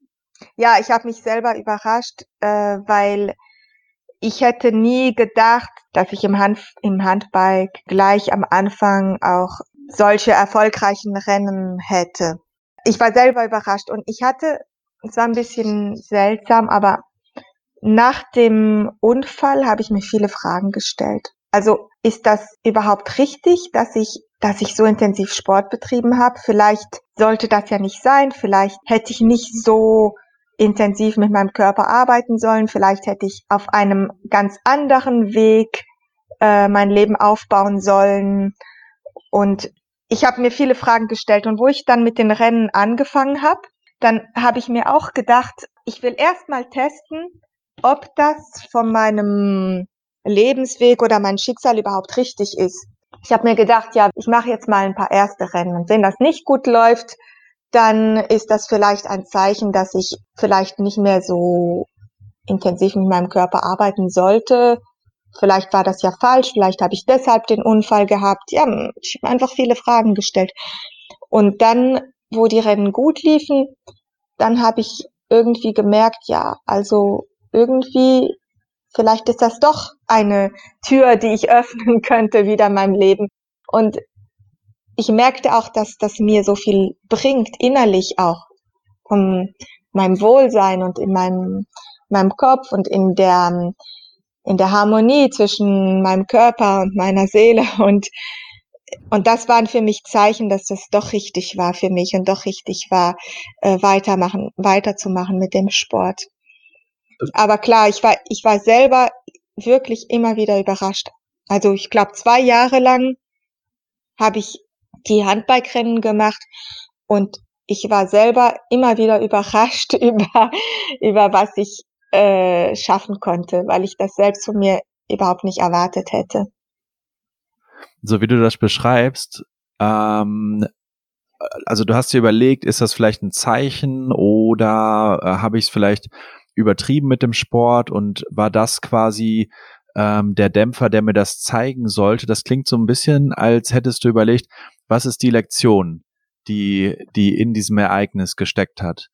Ja, ich habe mich selber überrascht, äh, weil ich hätte nie gedacht, dass ich im, Hand, im Handbike gleich am Anfang auch solche erfolgreichen Rennen hätte. Ich war selber überrascht und ich hatte, es war ein bisschen seltsam, aber nach dem Unfall habe ich mir viele Fragen gestellt. Also ist das überhaupt richtig, dass ich, dass ich so intensiv Sport betrieben habe? Vielleicht sollte das ja nicht sein. Vielleicht hätte ich nicht so intensiv mit meinem Körper arbeiten sollen. Vielleicht hätte ich auf einem ganz anderen Weg äh, mein Leben aufbauen sollen. Und ich habe mir viele Fragen gestellt. Und wo ich dann mit den Rennen angefangen habe, dann habe ich mir auch gedacht, ich will erst mal testen, ob das von meinem Lebensweg oder mein Schicksal überhaupt richtig ist. Ich habe mir gedacht, ja, ich mache jetzt mal ein paar erste Rennen und wenn das nicht gut läuft, dann ist das vielleicht ein Zeichen, dass ich vielleicht nicht mehr so intensiv mit meinem Körper arbeiten sollte. Vielleicht war das ja falsch, vielleicht habe ich deshalb den Unfall gehabt. Ja, ich habe einfach viele Fragen gestellt. Und dann, wo die Rennen gut liefen, dann habe ich irgendwie gemerkt, ja, also irgendwie, vielleicht ist das doch eine Tür, die ich öffnen <laughs> könnte wieder in meinem Leben. Und ich merkte auch, dass das mir so viel bringt, innerlich auch, um meinem Wohlsein und in meinem, meinem Kopf und in der, in der Harmonie zwischen meinem Körper und meiner Seele <laughs> und und das waren für mich Zeichen, dass das doch richtig war für mich und doch richtig war, äh, weitermachen, weiterzumachen mit dem Sport. Aber klar, ich war, ich war selber wirklich immer wieder überrascht. Also ich glaube, zwei Jahre lang habe ich die Handbikerennen gemacht und ich war selber immer wieder überrascht <laughs> über, über was ich äh, schaffen konnte, weil ich das selbst von mir überhaupt nicht erwartet hätte. So wie du das beschreibst, ähm, also du hast dir überlegt, ist das vielleicht ein Zeichen oder äh, habe ich es vielleicht übertrieben mit dem Sport und war das quasi ähm, der Dämpfer, der mir das zeigen sollte. Das klingt so ein bisschen, als hättest du überlegt, was ist die Lektion, die, die in diesem Ereignis gesteckt hat.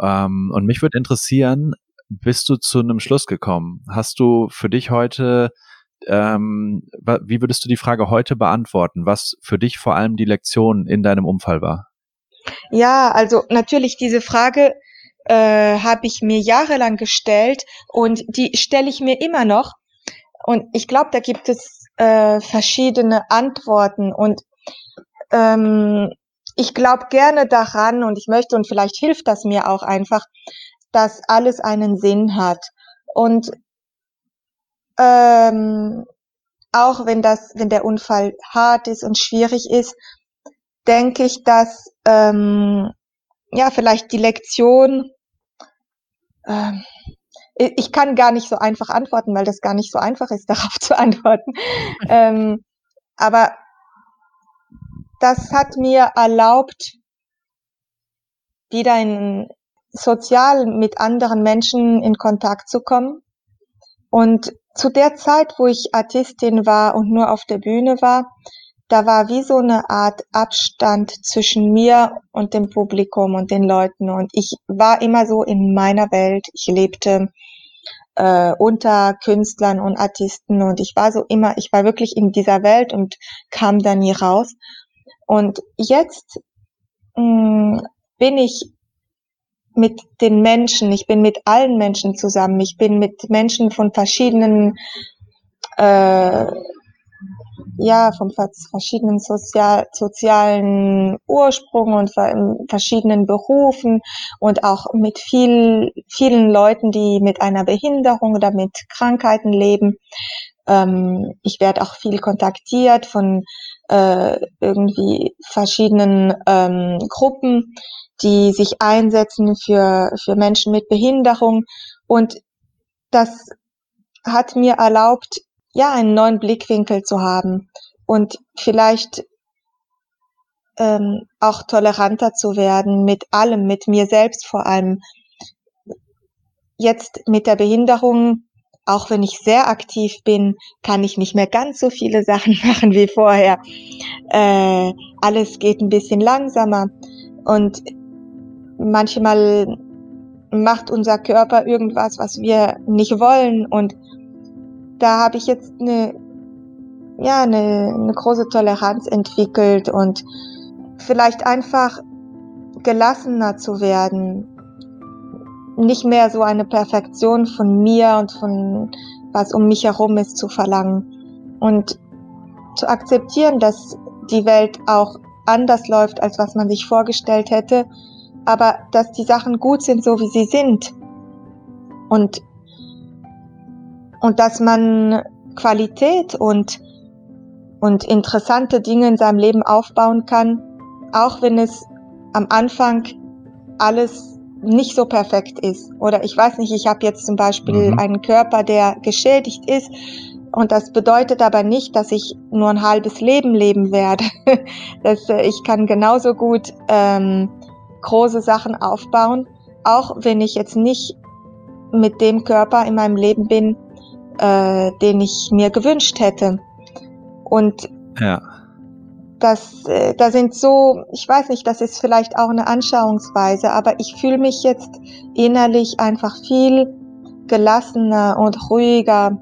Ähm, und mich würde interessieren, bist du zu einem Schluss gekommen? Hast du für dich heute, ähm, wie würdest du die Frage heute beantworten, was für dich vor allem die Lektion in deinem Unfall war? Ja, also natürlich diese Frage äh, habe ich mir jahrelang gestellt und die stelle ich mir immer noch. Und ich glaube, da gibt es äh, verschiedene Antworten und ähm, ich glaube gerne daran und ich möchte und vielleicht hilft das mir auch einfach, dass alles einen Sinn hat. Und ähm, auch wenn das, wenn der Unfall hart ist und schwierig ist, denke ich, dass ähm, ja vielleicht die Lektion ähm, ich kann gar nicht so einfach antworten, weil das gar nicht so einfach ist, <laughs> darauf zu antworten. ähm, aber das hat mir erlaubt, wieder in sozial mit anderen Menschen in Kontakt zu kommen. Und zu der Zeit, wo ich Artistin war und nur auf der Bühne war, da war wie so eine Art Abstand zwischen mir und dem Publikum und den Leuten. Und ich war immer so in meiner Welt. Ich lebte äh, unter Künstlern und Artisten und ich war so immer, ich war wirklich in dieser Welt und kam da nie raus. Und jetzt mh, mm, bin ich mit den Menschen, ich bin mit allen Menschen zusammen, ich bin mit Menschen von verschiedenen äh, ja, von verschiedenen sozial, sozialen Ursprung und verschiedenen Berufen und auch mit viel, vielen Leuten, die mit einer Behinderung oder mit Krankheiten leben. Ähm, ich werde auch viel kontaktiert von äh, irgendwie verschiedenen ähm, Gruppen, die sich einsetzen für, für Menschen mit Behinderung. Und das hat mir erlaubt, ja, einen neuen Blickwinkel zu haben und vielleicht ähm, auch toleranter zu werden mit allem, mit mir selbst vor allem. Jetzt mit der Behinderung, auch wenn ich sehr aktiv bin, kann ich nicht mehr ganz so viele Sachen <laughs> machen wie vorher. Äh, alles geht ein bisschen langsamer und manchmal macht unser Körper irgendwas, was wir nicht wollen und da habe ich jetzt eine ja eine, eine große Toleranz entwickelt und vielleicht einfach gelassener zu werden, nicht mehr so eine Perfektion von mir und von was um mich herum ist zu verlangen und zu akzeptieren, dass die Welt auch anders läuft, als was man sich vorgestellt hätte, aber dass die Sachen gut sind, so wie sie sind. Und, und dass man Qualität und, und interessante Dinge in seinem Leben aufbauen kann, auch wenn es am Anfang alles nicht so perfekt ist. Oder ich weiß nicht, ich habe jetzt zum Beispiel mhm. einen Körper, der geschädigt ist. Und das bedeutet aber nicht, dass ich nur ein halbes Leben leben werde. <laughs> dass, äh, ich kann genauso gut ähm, große Sachen aufbauen, auch wenn ich jetzt nicht mit dem Körper in meinem Leben bin, äh, den ich mir gewünscht hätte. Und ja das, äh, da sind so, ich weiß nicht, das ist vielleicht auch eine Anschauungsweise, aber ich fühle mich jetzt innerlich einfach viel gelassener und ruhiger,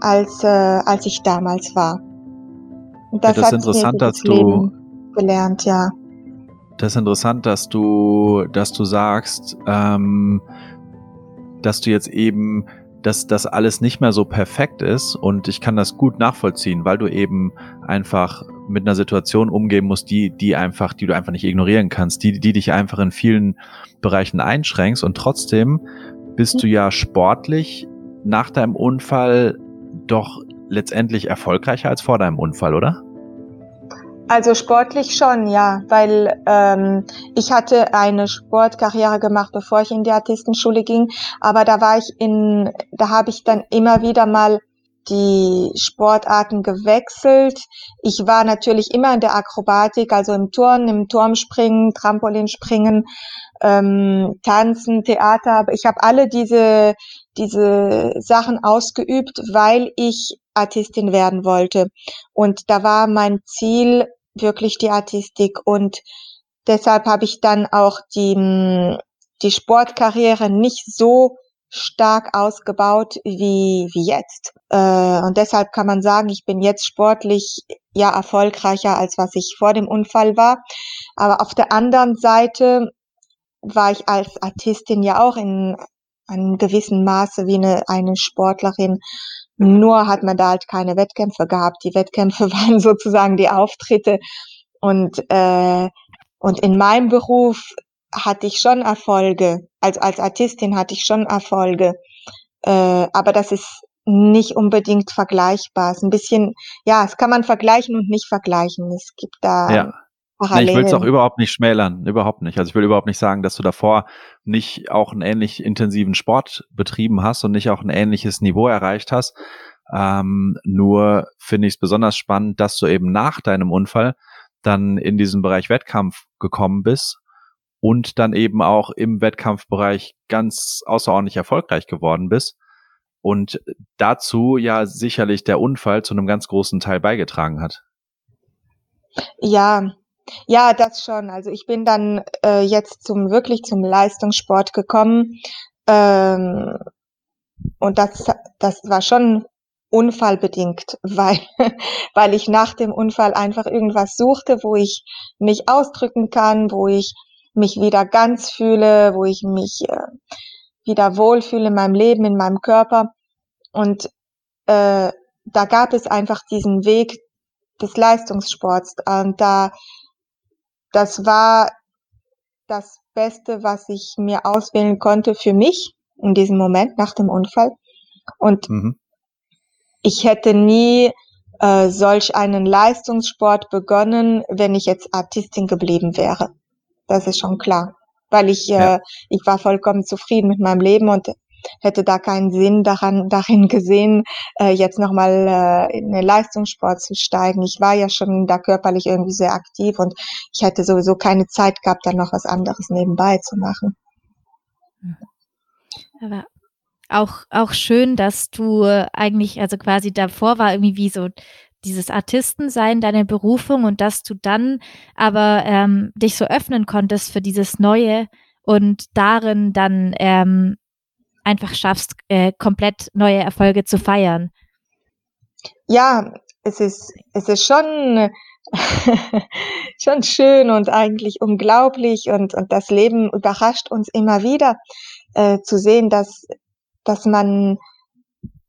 als, äh, als ich damals war. Und das, ja, das ist interessant, dass du Leben gelernt, ja. Das ist interessant, dass du, dass du sagst, ähm, dass du jetzt eben dass das alles nicht mehr so perfekt ist und ich kann das gut nachvollziehen, weil du eben einfach mit einer Situation umgehen musst, die, die einfach, die du einfach nicht ignorieren kannst, die, die dich einfach in vielen Bereichen einschränkst und trotzdem bist du ja sportlich nach deinem Unfall doch letztendlich erfolgreicher als vor deinem Unfall, oder? Also sportlich schon, ja, weil ähm, ich hatte eine Sportkarriere gemacht, bevor ich in die Artistenschule ging, aber da war ich in, da habe ich dann immer wieder mal die Sportarten gewechselt. Ich war natürlich immer in der Akrobatik, also im Turnen, im Turmspringen, Trampolinspringen, ähm, Tanzen, Theater. Ich habe alle diese diese Sachen ausgeübt, weil ich Artistin werden wollte. Und da war mein Ziel, wirklich die Artistik und deshalb habe ich dann auch die, die Sportkarriere nicht so stark ausgebaut wie, wie jetzt. Äh, und deshalb kann man sagen, ich bin jetzt sportlich ja erfolgreicher, als was ich vor dem Unfall war. Aber auf der anderen Seite war ich als Artistin ja auch in einem gewissen Maße wie eine, eine Sportlerin nur hat man da halt keine Wettkämpfe gehabt. Die Wettkämpfe <laughs> waren sozusagen die Auftritte. Und, äh, und in meinem Beruf hatte ich schon Erfolge. Also als Artistin hatte ich schon Erfolge. Äh, aber das ist nicht unbedingt vergleichbar. Es ist ein bisschen, ja, es kann man vergleichen und nicht vergleichen. Es gibt da ja. Nee, ich will es auch überhaupt nicht schmälern, überhaupt nicht. Also ich will überhaupt nicht sagen, dass du davor nicht auch einen ähnlich intensiven Sport betrieben hast und nicht auch ein ähnliches Niveau erreicht hast. Ähm, nur finde ich es besonders spannend, dass du eben nach deinem Unfall dann in diesen Bereich Wettkampf gekommen bist und dann eben auch im Wettkampfbereich ganz außerordentlich erfolgreich geworden bist und dazu ja sicherlich der Unfall zu einem ganz großen Teil beigetragen hat. Ja, ja, das schon. Also ich bin dann äh, jetzt zum wirklich zum Leistungssport gekommen. Ähm, und das, das war schon unfallbedingt, <laughs> weil, weil ich nach dem Unfall einfach irgendwas suchte, wo ich mich ausdrücken kann, wo ich mich wieder ganz fühle, wo ich mich äh, wieder wohlfühle in meinem Leben, in meinem Körper. Und äh, da gab es einfach diesen Weg des Leistungssports. Und da das war das Beste, was ich mir auswählen konnte für mich in diesem Moment nach dem Unfall. Und mhm. ich hätte nie äh, solch einen Leistungssport begonnen, wenn ich jetzt Artistin geblieben wäre. Das ist schon klar. Weil ich, ja. äh, ich war vollkommen zufrieden mit meinem Leben und hätte da keinen Sinn daran, darin gesehen, äh, jetzt nochmal äh, in den Leistungssport zu steigen. Ich war ja schon da körperlich irgendwie sehr aktiv und ich hätte sowieso keine Zeit gehabt, dann noch was anderes nebenbei zu machen. Aber auch, auch schön, dass du eigentlich, also quasi davor war irgendwie wie so dieses Artistensein deine Berufung und dass du dann aber ähm, dich so öffnen konntest für dieses Neue und darin dann ähm, einfach schaffst, äh, komplett neue Erfolge zu feiern. Ja, es ist, es ist schon, <laughs> schon schön und eigentlich unglaublich und, und das Leben überrascht uns immer wieder äh, zu sehen, dass, dass man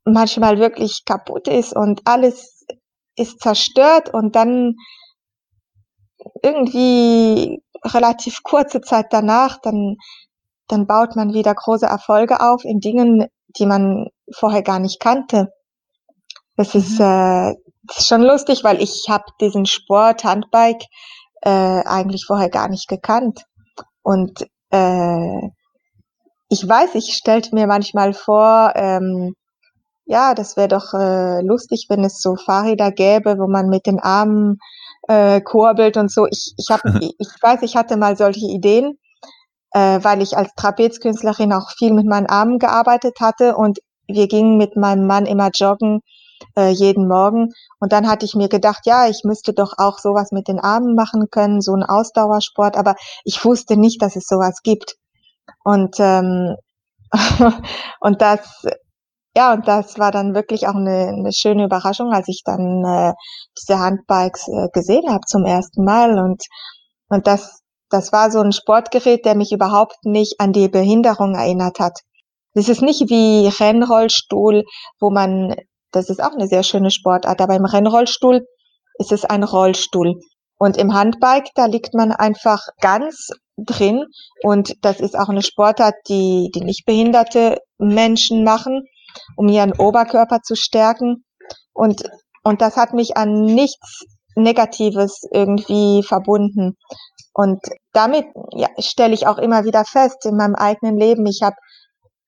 manchmal wirklich kaputt ist und alles ist zerstört und dann irgendwie relativ kurze Zeit danach, dann, dann baut man wieder große Erfolge auf in Dingen, die man vorher gar nicht kannte. Das mhm. ist, äh, das ist schon lustig, weil ich habe diesen Sport Handbike äh, eigentlich vorher gar nicht gekannt. Und äh, ich weiß, ich stellte mir manchmal vor, ähm, ja, das wäre doch äh, lustig, wenn es so Fahrräder gäbe, wo man mit den Armen äh, kurbelt und so. Ich, ich, hab, <laughs> ich weiß, ich hatte mal solche Ideen, äh, weil ich als Trapezkünstlerin auch viel mit meinen Armen gearbeitet hatte und wir gingen mit meinem Mann immer joggen äh, jeden Morgen. Und dann hatte ich mir gedacht, ja, ich müsste doch auch sowas mit den Armen machen können, so ein Ausdauersport, aber ich wusste nicht, dass es sowas gibt. Und, ähm, <laughs> und das, ja, und das war dann wirklich auch eine, eine schöne Überraschung, als ich dann äh, diese Handbikes äh, gesehen habe zum ersten Mal. Und, und das, das war so ein Sportgerät, der mich überhaupt nicht an die Behinderung erinnert hat. Das ist nicht wie Rennrollstuhl, wo man, das ist auch eine sehr schöne Sportart, aber im Rennrollstuhl ist es ein Rollstuhl. Und im Handbike, da liegt man einfach ganz drin. Und das ist auch eine Sportart, die, die nicht behinderte Menschen machen, um ihren Oberkörper zu stärken. Und, und das hat mich an nichts Negatives irgendwie verbunden. Und damit ja, stelle ich auch immer wieder fest in meinem eigenen Leben, ich habe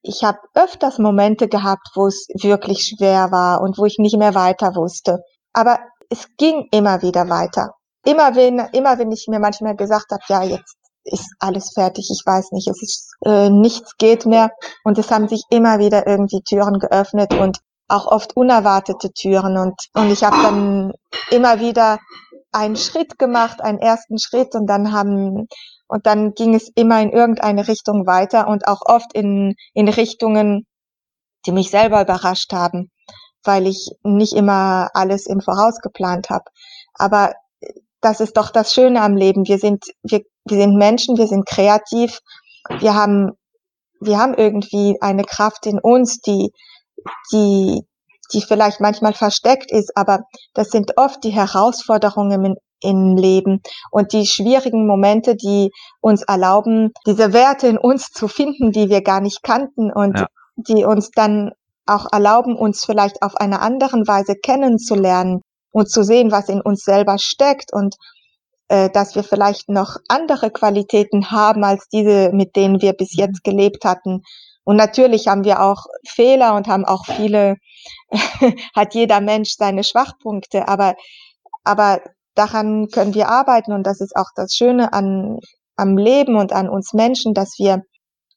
ich hab öfters Momente gehabt, wo es wirklich schwer war und wo ich nicht mehr weiter wusste. Aber es ging immer wieder weiter. Immer wenn, immer wenn ich mir manchmal gesagt habe, ja, jetzt ist alles fertig, ich weiß nicht, es ist äh, nichts geht mehr und es haben sich immer wieder irgendwie Türen geöffnet und auch oft unerwartete Türen und und ich habe dann immer wieder einen Schritt gemacht, einen ersten Schritt und dann haben und dann ging es immer in irgendeine Richtung weiter und auch oft in in Richtungen, die mich selber überrascht haben, weil ich nicht immer alles im Voraus geplant habe. Aber das ist doch das Schöne am Leben. Wir sind, wir, wir sind Menschen, wir sind kreativ, wir haben, wir haben irgendwie eine Kraft in uns, die, die, die vielleicht manchmal versteckt ist, aber das sind oft die Herausforderungen im, im Leben und die schwierigen Momente, die uns erlauben, diese Werte in uns zu finden, die wir gar nicht kannten und ja. die uns dann auch erlauben, uns vielleicht auf einer anderen Weise kennenzulernen und zu sehen, was in uns selber steckt und äh, dass wir vielleicht noch andere Qualitäten haben als diese, mit denen wir bis jetzt gelebt hatten. Und natürlich haben wir auch Fehler und haben auch viele, <laughs> hat jeder Mensch seine Schwachpunkte, aber, aber daran können wir arbeiten und das ist auch das Schöne an, am Leben und an uns Menschen, dass wir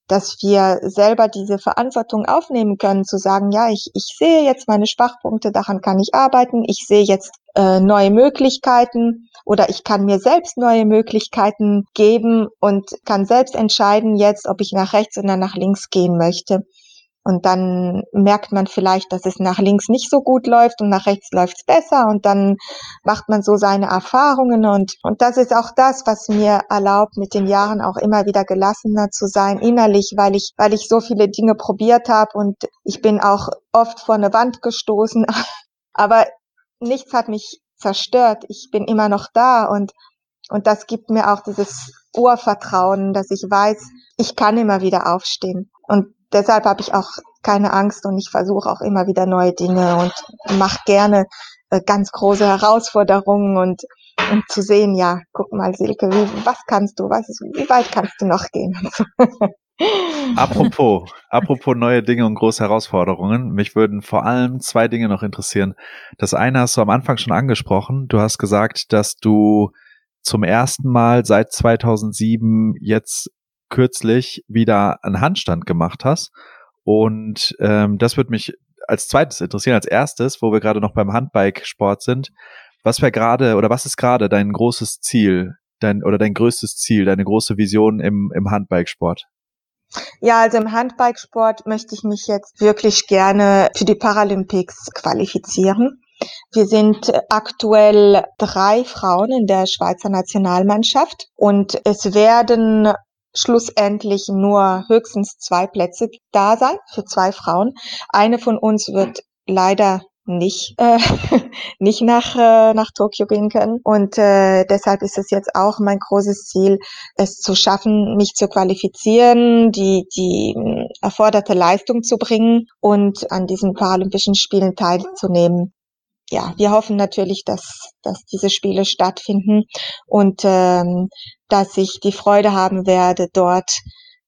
dass wir selber diese Verantwortung aufnehmen können, zu sagen, ja, ich, ich sehe jetzt meine Schwachpunkte, daran kann ich arbeiten, ich sehe jetzt äh, neue Möglichkeiten oder ich kann mir selbst neue Möglichkeiten geben und kann selbst entscheiden jetzt, ob ich nach rechts oder nach links gehen möchte. Und dann merkt man vielleicht, dass es nach links nicht so gut läuft und nach rechts läuft es besser. Und dann macht man so seine Erfahrungen. Und, und das ist auch das, was mir erlaubt, mit den Jahren auch immer wieder gelassener zu sein, innerlich, weil ich, weil ich so viele Dinge probiert habe. Und ich bin auch oft vor eine Wand gestoßen. <laughs> Aber nichts hat mich zerstört. Ich bin immer noch da. Und, und das gibt mir auch dieses Urvertrauen, dass ich weiß, ich kann immer wieder aufstehen. Und deshalb habe ich auch keine Angst und ich versuche auch immer wieder neue Dinge und mache gerne äh, ganz große Herausforderungen und um zu sehen, ja, guck mal, Silke, wie, was kannst du, was, wie weit kannst du noch gehen? <laughs> apropos, apropos neue Dinge und große Herausforderungen. Mich würden vor allem zwei Dinge noch interessieren. Das eine hast du am Anfang schon angesprochen. Du hast gesagt, dass du zum ersten Mal seit 2007 jetzt kürzlich wieder einen Handstand gemacht hast. Und ähm, das würde mich als zweites interessieren, als erstes, wo wir gerade noch beim Handbike-Sport sind. Was wäre gerade oder was ist gerade dein großes Ziel, dein oder dein größtes Ziel, deine große Vision im, im Handbike-Sport? Ja, also im Handbikesport möchte ich mich jetzt wirklich gerne für die Paralympics qualifizieren. Wir sind aktuell drei Frauen in der Schweizer Nationalmannschaft und es werden schlussendlich nur höchstens zwei Plätze da sein für zwei Frauen. Eine von uns wird leider nicht äh, <laughs> nicht nach äh, nach Tokio gehen können und äh, deshalb ist es jetzt auch mein großes Ziel es zu schaffen mich zu qualifizieren die die äh, erforderte Leistung zu bringen und an diesen Paralympischen Spielen teilzunehmen ja wir hoffen natürlich dass dass diese Spiele stattfinden und ähm, dass ich die Freude haben werde dort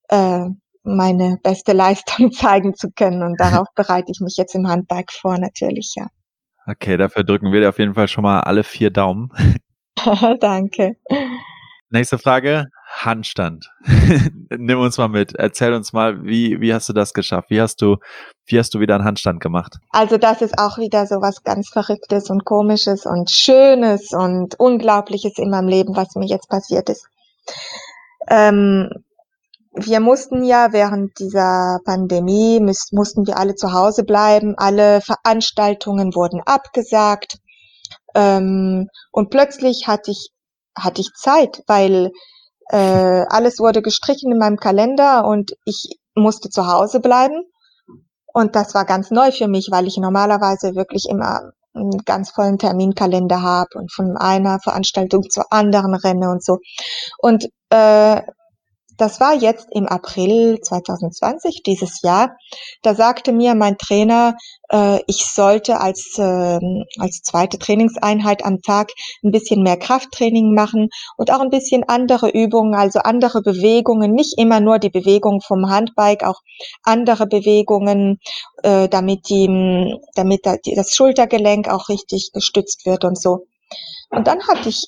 äh, meine beste Leistung <laughs> zeigen zu können. Und darauf <laughs> bereite ich mich jetzt im Handbike vor, natürlich, ja. Okay, dafür drücken wir dir auf jeden Fall schon mal alle vier Daumen. <laughs> Danke. Nächste Frage. Handstand. <laughs> Nimm uns mal mit. Erzähl uns mal, wie, wie hast du das geschafft? Wie hast du, wie hast du wieder einen Handstand gemacht? Also das ist auch wieder so was ganz Verrücktes und Komisches und Schönes und Unglaubliches in meinem Leben, was mir jetzt passiert ist. Ähm, wir mussten ja während dieser Pandemie, müß, mussten wir alle zu Hause bleiben, alle Veranstaltungen wurden abgesagt ähm, und plötzlich hatte ich, hatte ich Zeit, weil äh, alles wurde gestrichen in meinem Kalender und ich musste zu Hause bleiben. Und das war ganz neu für mich, weil ich normalerweise wirklich immer einen ganz vollen Terminkalender habe und von einer Veranstaltung zur anderen renne und so. Und äh, das war jetzt im April 2020, dieses Jahr. Da sagte mir mein Trainer, äh, ich sollte als, äh, als zweite Trainingseinheit am Tag ein bisschen mehr Krafttraining machen und auch ein bisschen andere Übungen, also andere Bewegungen, nicht immer nur die Bewegung vom Handbike, auch andere Bewegungen, äh, damit, die, damit das Schultergelenk auch richtig gestützt wird und so. Und dann hatte ich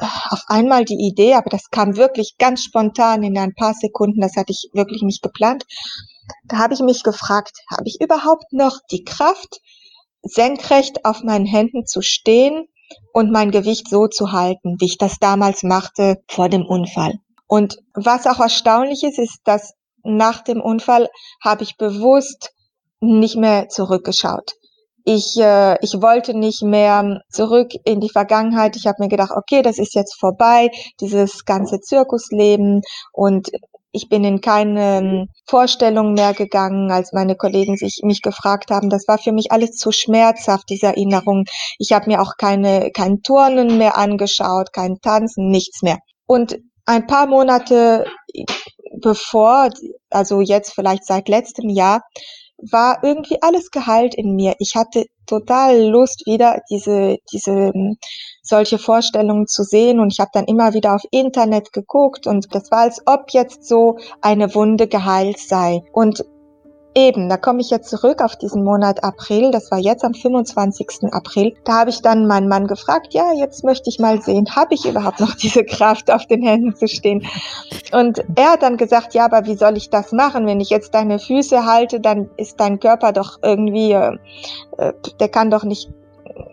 auf einmal die Idee, aber das kam wirklich ganz spontan in ein paar Sekunden, das hatte ich wirklich nicht geplant. Da habe ich mich gefragt, habe ich überhaupt noch die Kraft, senkrecht auf meinen Händen zu stehen und mein Gewicht so zu halten, wie ich das damals machte vor dem Unfall. Und was auch erstaunlich ist, ist, dass nach dem Unfall habe ich bewusst nicht mehr zurückgeschaut ich, äh, ich wollte nicht mehr zurück in die Vergangenheit. Ich habe mir gedacht, okay, das ist jetzt vorbei, dieses ganze Zirkusleben und ich bin in keine Vorstellung mehr gegangen, als meine Kollegen sich mich gefragt haben. Das war für mich alles zu schmerzhaft, diese Erinnerung. Ich habe mir auch keine kein Turnen mehr angeschaut, kein Tanzen, nichts mehr. Und ein paar Monate bevor, also jetzt vielleicht seit letztem Jahr, war irgendwie alles geheilt in mir. Ich hatte total Lust, wieder diese, diese solche Vorstellungen zu sehen und ich habe dann immer wieder auf Internet geguckt und das war, als ob jetzt so eine Wunde geheilt sei. Und Eben, da komme ich jetzt zurück auf diesen Monat April. Das war jetzt am 25. April. Da habe ich dann meinen Mann gefragt, ja, jetzt möchte ich mal sehen, habe ich überhaupt noch <laughs> diese Kraft, auf den Händen zu stehen? Und er hat dann gesagt, ja, aber wie soll ich das machen? Wenn ich jetzt deine Füße halte, dann ist dein Körper doch irgendwie, äh, äh der kann doch nicht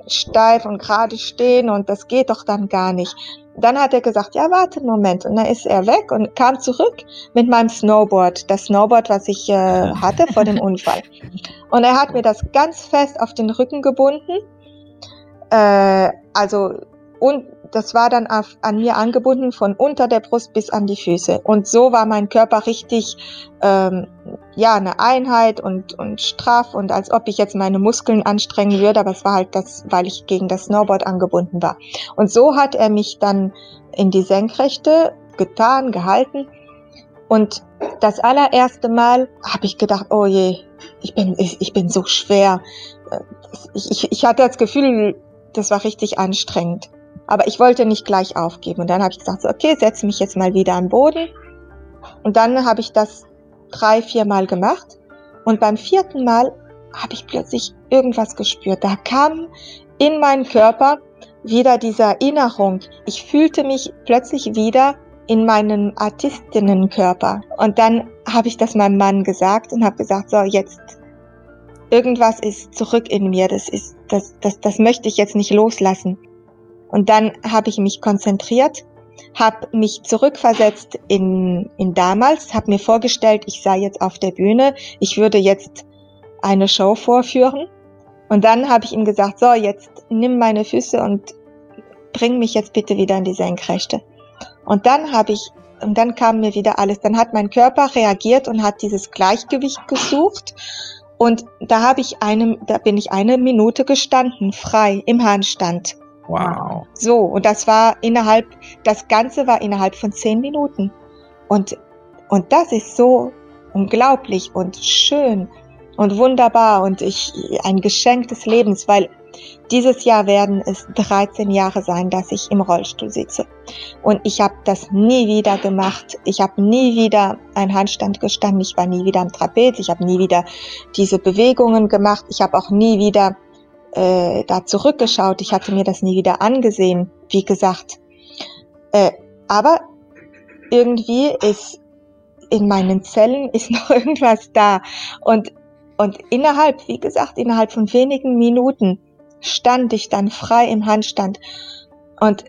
steif und gerade stehen und das geht doch dann gar nicht. Dann hat er gesagt, ja, warte einen Moment. Und dann ist er weg und kam zurück mit meinem Snowboard. Das Snowboard, was ich äh, hatte vor dem <laughs> Unfall. Und er hat mir das ganz fest auf den Rücken gebunden. Äh, also, und das war dann auf, an mir angebunden von unter der Brust bis an die Füße. Und so war mein Körper richtig, ähm, ja, eine Einheit und, und straff und als ob ich jetzt meine Muskeln anstrengen würde, aber es war halt das, weil ich gegen das Snowboard angebunden war. Und so hat er mich dann in die Senkrechte getan, gehalten. Und das allererste Mal habe ich gedacht, oh je, ich bin, ich, ich bin so schwer. Ich, ich, ich hatte das Gefühl, das war richtig anstrengend. Aber ich wollte nicht gleich aufgeben. Und dann habe ich gesagt, so, okay, setze mich jetzt mal wieder am Boden. Und dann habe ich das drei, vier Mal gemacht. Und beim vierten Mal habe ich plötzlich irgendwas gespürt. Da kam in meinen Körper wieder diese Erinnerung. Ich fühlte mich plötzlich wieder in meinem Artistinnenkörper. Und dann habe ich das meinem Mann gesagt und habe gesagt, so jetzt irgendwas ist zurück in mir. Das ist, das, das, das möchte ich jetzt nicht loslassen. Und dann habe ich mich konzentriert, habe mich zurückversetzt in, in damals, habe mir vorgestellt, ich sei jetzt auf der Bühne, ich würde jetzt eine Show vorführen. Und dann habe ich ihm gesagt, so, jetzt nimm meine Füße und bring mich jetzt bitte wieder in die Senkrechte. Und dann habe ich, und dann kam mir wieder alles. Dann hat mein Körper reagiert und hat dieses Gleichgewicht gesucht. Und da habe ich eine, da bin ich eine Minute gestanden, frei im Handstand. Wow. So, und das war innerhalb, das Ganze war innerhalb von zehn Minuten. Und, und das ist so unglaublich und schön und wunderbar und ich, ein Geschenk des Lebens, weil dieses Jahr werden es 13 Jahre sein, dass ich im Rollstuhl sitze. Und ich habe das nie wieder gemacht. Ich habe nie wieder einen Handstand gestanden. Ich war nie wieder am Trapez. Ich habe nie wieder diese Bewegungen gemacht. Ich habe auch nie wieder äh, da zurückgeschaut. Ich hatte mir das nie wieder angesehen, wie gesagt. Äh, aber irgendwie ist in meinen Zellen ist <laughs> noch irgendwas da. Und, und innerhalb, wie gesagt, innerhalb von wenigen Minuten stand ich dann frei im Handstand. Und,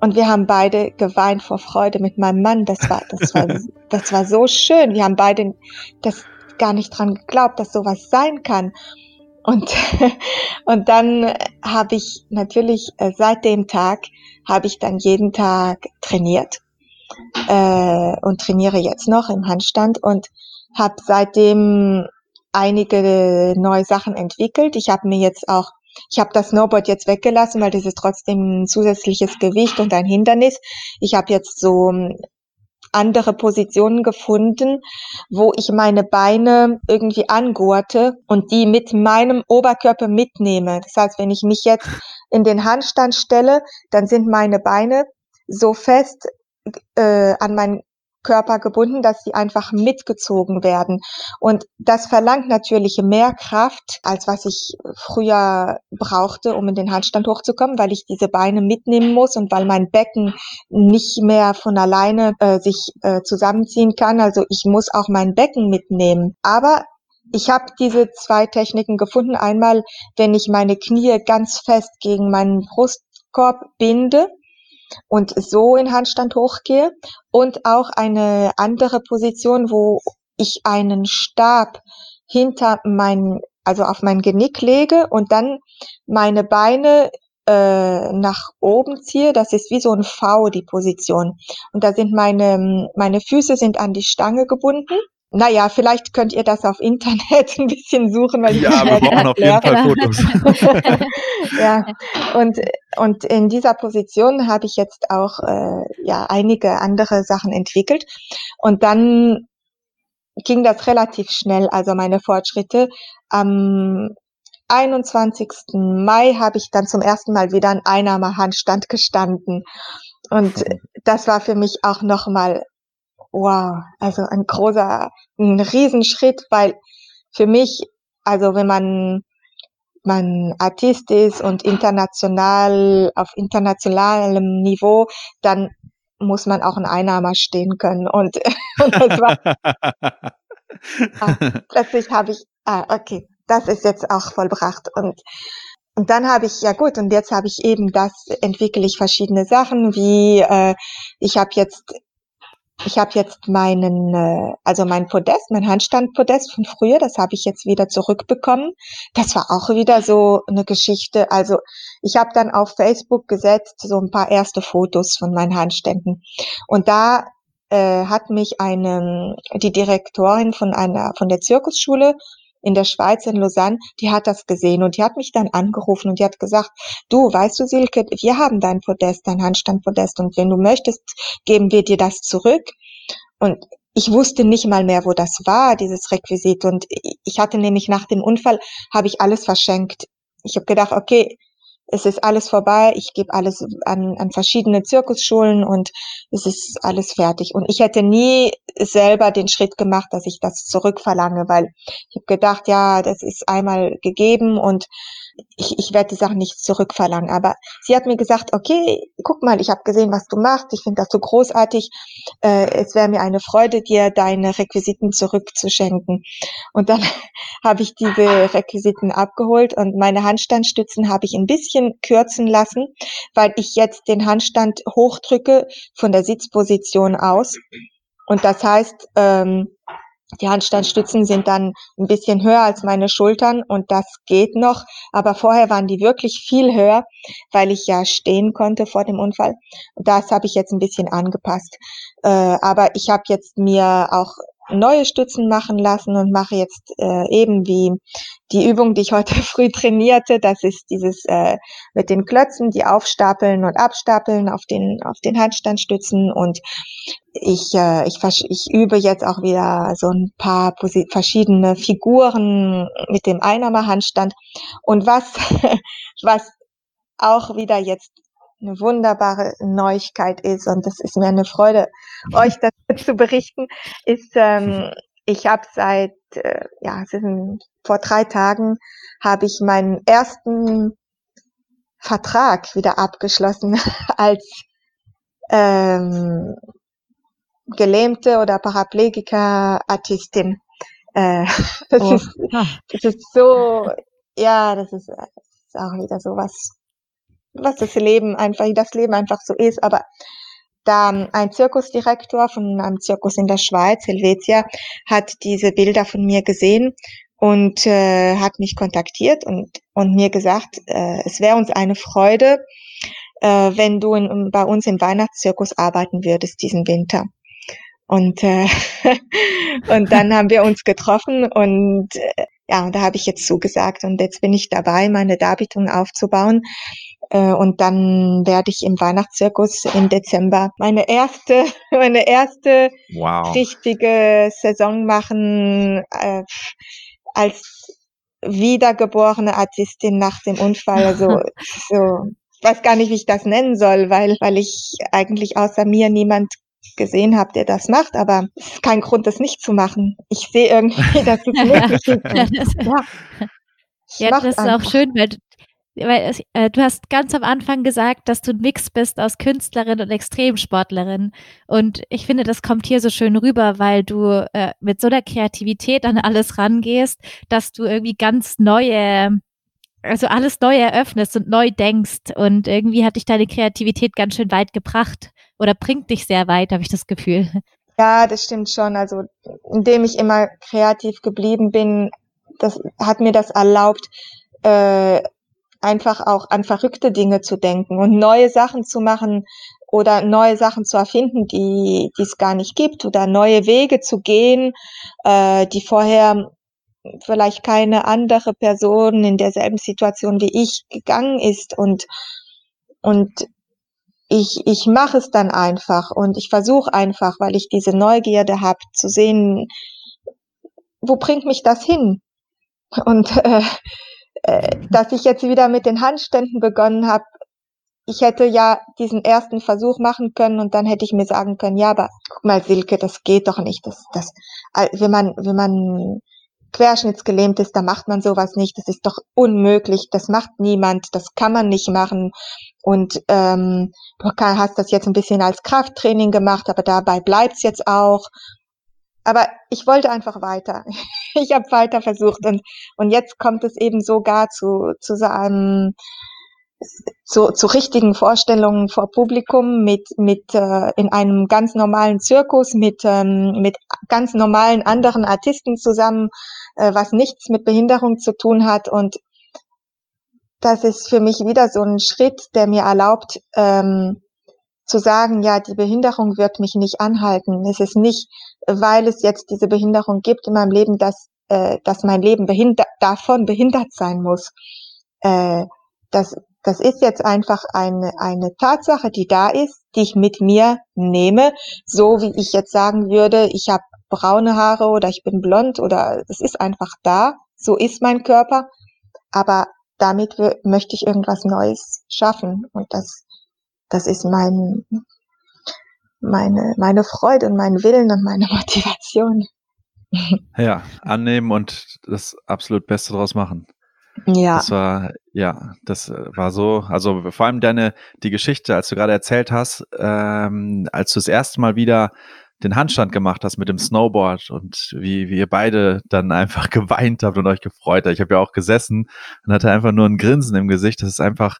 und wir haben beide geweint vor Freude mit meinem Mann. Das war, das war, <laughs> das war so schön. Wir haben beide das gar nicht dran geglaubt, dass sowas sein kann. Und, <laughs> und dann habe ich natürlich äh, seit dem Tag habe ich dann jeden Tag trainiert äh, und trainiere jetzt noch im Handstand und habe seitdem einige neue Sachen entwickelt. Ich habe mir jetzt auch ich habe das Snowboard jetzt weggelassen, weil das ist trotzdem ein zusätzliches Gewicht und ein Hindernis. Ich habe jetzt so andere Positionen gefunden, wo ich meine Beine irgendwie angurte und die mit meinem Oberkörper mitnehme. Das heißt, wenn ich mich jetzt in den Handstand stelle, dann sind meine Beine so fest äh, an meinen Körper gebunden, dass sie einfach mitgezogen werden. Und das verlangt natürlich mehr Kraft, als was ich früher brauchte, um in den Handstand hochzukommen, weil ich diese Beine mitnehmen muss und weil mein Becken nicht mehr von alleine äh, sich äh, zusammenziehen kann. Also ich muss auch mein Becken mitnehmen. Aber ich habe diese zwei Techniken gefunden. Einmal, wenn ich meine Knie ganz fest gegen meinen Brustkorb binde und so in Handstand hochgehe und auch eine andere Position, wo ich einen Stab hinter mein, also auf mein Genick lege und dann meine Beine äh, nach oben ziehe. Das ist wie so ein V, die Position. Und da sind meine, meine Füße sind an die Stange gebunden naja, vielleicht könnt ihr das auf Internet <laughs> ein bisschen suchen, weil ja, wir brauchen auf jeden Fall Fotos. <laughs> ja, und, und in dieser Position habe ich jetzt auch äh, ja einige andere Sachen entwickelt. Und dann ging das relativ schnell, also meine Fortschritte. Am 21. Mai habe ich dann zum ersten Mal wieder in Einnahmehandstand gestanden. Und <laughs> das war für mich auch nochmal wow, also ein großer, ein Riesenschritt, weil für mich, also wenn man man Artist ist und international auf internationalem Niveau, dann muss man auch ein Einnahmer stehen können. Und, <laughs> und das war ah, <laughs> plötzlich habe ich ah okay das ist jetzt auch vollbracht. Und und dann habe ich ja gut und jetzt habe ich eben das entwickle ich verschiedene Sachen wie äh, ich habe jetzt ich habe jetzt meinen, äh, also mein Podest, mein Handstandpodest von früher, das habe ich jetzt wieder zurückbekommen. Das war auch wieder so eine Geschichte. Also ich habe dann auf Facebook gesetzt so ein paar erste Fotos von meinen Handständen und da äh, hat mich eine die Direktorin von einer von der Zirkusschule in der Schweiz, in Lausanne, die hat das gesehen und die hat mich dann angerufen und die hat gesagt, du, weißt du, Silke, wir haben dein Podest, dein Handstandpodest und wenn du möchtest, geben wir dir das zurück. Und ich wusste nicht mal mehr, wo das war, dieses Requisit. Und ich hatte nämlich nach dem Unfall, habe ich alles verschenkt. Ich habe gedacht, okay, es ist alles vorbei, ich gebe alles an, an verschiedene Zirkusschulen und es ist alles fertig. Und ich hätte nie selber den Schritt gemacht, dass ich das zurückverlange, weil ich habe gedacht, ja, das ist einmal gegeben und ich, ich werde die Sachen nicht zurückverlangen. Aber sie hat mir gesagt, okay, guck mal, ich habe gesehen, was du machst, ich finde das so großartig. Äh, es wäre mir eine Freude, dir deine Requisiten zurückzuschenken. Und dann <laughs> habe ich diese Requisiten abgeholt und meine Handstandstützen habe ich ein bisschen kürzen lassen, weil ich jetzt den Handstand hochdrücke von der Sitzposition aus. Und das heißt, ähm, die Handstandstützen sind dann ein bisschen höher als meine Schultern und das geht noch. Aber vorher waren die wirklich viel höher, weil ich ja stehen konnte vor dem Unfall. Das habe ich jetzt ein bisschen angepasst. Äh, aber ich habe jetzt mir auch neue Stützen machen lassen und mache jetzt äh, eben wie die Übung, die ich heute <laughs> früh trainierte. Das ist dieses äh, mit den Klötzen, die aufstapeln und abstapeln auf den auf den Handstandstützen und ich äh, ich, ich übe jetzt auch wieder so ein paar verschiedene Figuren mit dem Einnahmehandstand und was <laughs> was auch wieder jetzt eine wunderbare Neuigkeit ist und das ist mir eine Freude, euch das <laughs> zu berichten, ist, ähm, ich habe seit, äh, ja, sind, vor drei Tagen habe ich meinen ersten Vertrag wieder abgeschlossen <laughs> als ähm, gelähmte oder Paraplegiker-Artistin. Äh, <laughs> das, oh. ist, das ist so, ja, das ist, das ist auch wieder so was das Leben einfach, wie das Leben einfach so ist. Aber da ein Zirkusdirektor von einem Zirkus in der Schweiz, Helvetia, hat diese Bilder von mir gesehen und äh, hat mich kontaktiert und, und mir gesagt, äh, es wäre uns eine Freude, äh, wenn du in, bei uns im Weihnachtszirkus arbeiten würdest diesen Winter. Und, äh, <laughs> und dann haben wir uns getroffen und äh, ja, und da habe ich jetzt zugesagt und jetzt bin ich dabei, meine Darbietung aufzubauen. Äh, und dann werde ich im Weihnachtszirkus im Dezember meine erste, <laughs> meine erste wow. richtige Saison machen äh, als wiedergeborene Artistin nach dem Unfall. Also <laughs> so, ich weiß gar nicht, wie ich das nennen soll, weil weil ich eigentlich außer mir niemand gesehen habe, der das macht, aber es ist kein Grund, das nicht zu machen. Ich sehe irgendwie, <laughs> dass es möglich ist. ja, ja das ist einfach. auch schön, weil weil äh, du hast ganz am Anfang gesagt, dass du ein Mix bist aus Künstlerin und Extremsportlerin. Und ich finde, das kommt hier so schön rüber, weil du äh, mit so einer Kreativität an alles rangehst, dass du irgendwie ganz neue, also alles neu eröffnest und neu denkst. Und irgendwie hat dich deine Kreativität ganz schön weit gebracht oder bringt dich sehr weit, habe ich das Gefühl. Ja, das stimmt schon. Also indem ich immer kreativ geblieben bin, das hat mir das erlaubt, äh, einfach auch an verrückte Dinge zu denken und neue Sachen zu machen oder neue Sachen zu erfinden, die, es gar nicht gibt oder neue Wege zu gehen, äh, die vorher vielleicht keine andere Person in derselben Situation wie ich gegangen ist und und ich, ich mache es dann einfach und ich versuche einfach, weil ich diese Neugierde habe, zu sehen, wo bringt mich das hin? Und äh, äh, dass ich jetzt wieder mit den Handständen begonnen habe, ich hätte ja diesen ersten Versuch machen können und dann hätte ich mir sagen können, ja, aber guck mal, Silke, das geht doch nicht. Das, das, wenn man, wenn man querschnittsgelähmt ist, da macht man sowas nicht. Das ist doch unmöglich. Das macht niemand. Das kann man nicht machen. Und ähm, du hast das jetzt ein bisschen als Krafttraining gemacht, aber dabei bleibt's jetzt auch. Aber ich wollte einfach weiter. <laughs> <laughs> Ich habe weiter versucht und, und jetzt kommt es eben sogar zu, zu so einem zu, zu richtigen Vorstellungen vor Publikum mit mit äh, in einem ganz normalen Zirkus mit ähm, mit ganz normalen anderen Artisten zusammen, äh, was nichts mit Behinderung zu tun hat. Und das ist für mich wieder so ein Schritt, der mir erlaubt, ähm, zu sagen, ja, die Behinderung wird mich nicht anhalten. Es ist nicht, weil es jetzt diese Behinderung gibt in meinem Leben, dass, äh, dass mein Leben behindert, davon behindert sein muss. Äh, das, das ist jetzt einfach eine, eine Tatsache, die da ist, die ich mit mir nehme, so wie ich jetzt sagen würde, ich habe braune Haare oder ich bin blond oder es ist einfach da, so ist mein Körper, aber damit möchte ich irgendwas Neues schaffen und das das ist mein, meine, meine Freude und meinen Willen und meine <laughs> Motivation. Ja, annehmen und das absolut Beste draus machen. Ja. Das war, ja, das war so, also vor allem deine, die Geschichte, als du gerade erzählt hast, ähm, als du das erste Mal wieder den Handstand gemacht hast mit dem Snowboard und wie, wie ihr beide dann einfach <laughs> geweint habt und euch gefreut habt. Ich habe ja auch gesessen und hatte einfach nur ein Grinsen im Gesicht. Das ist einfach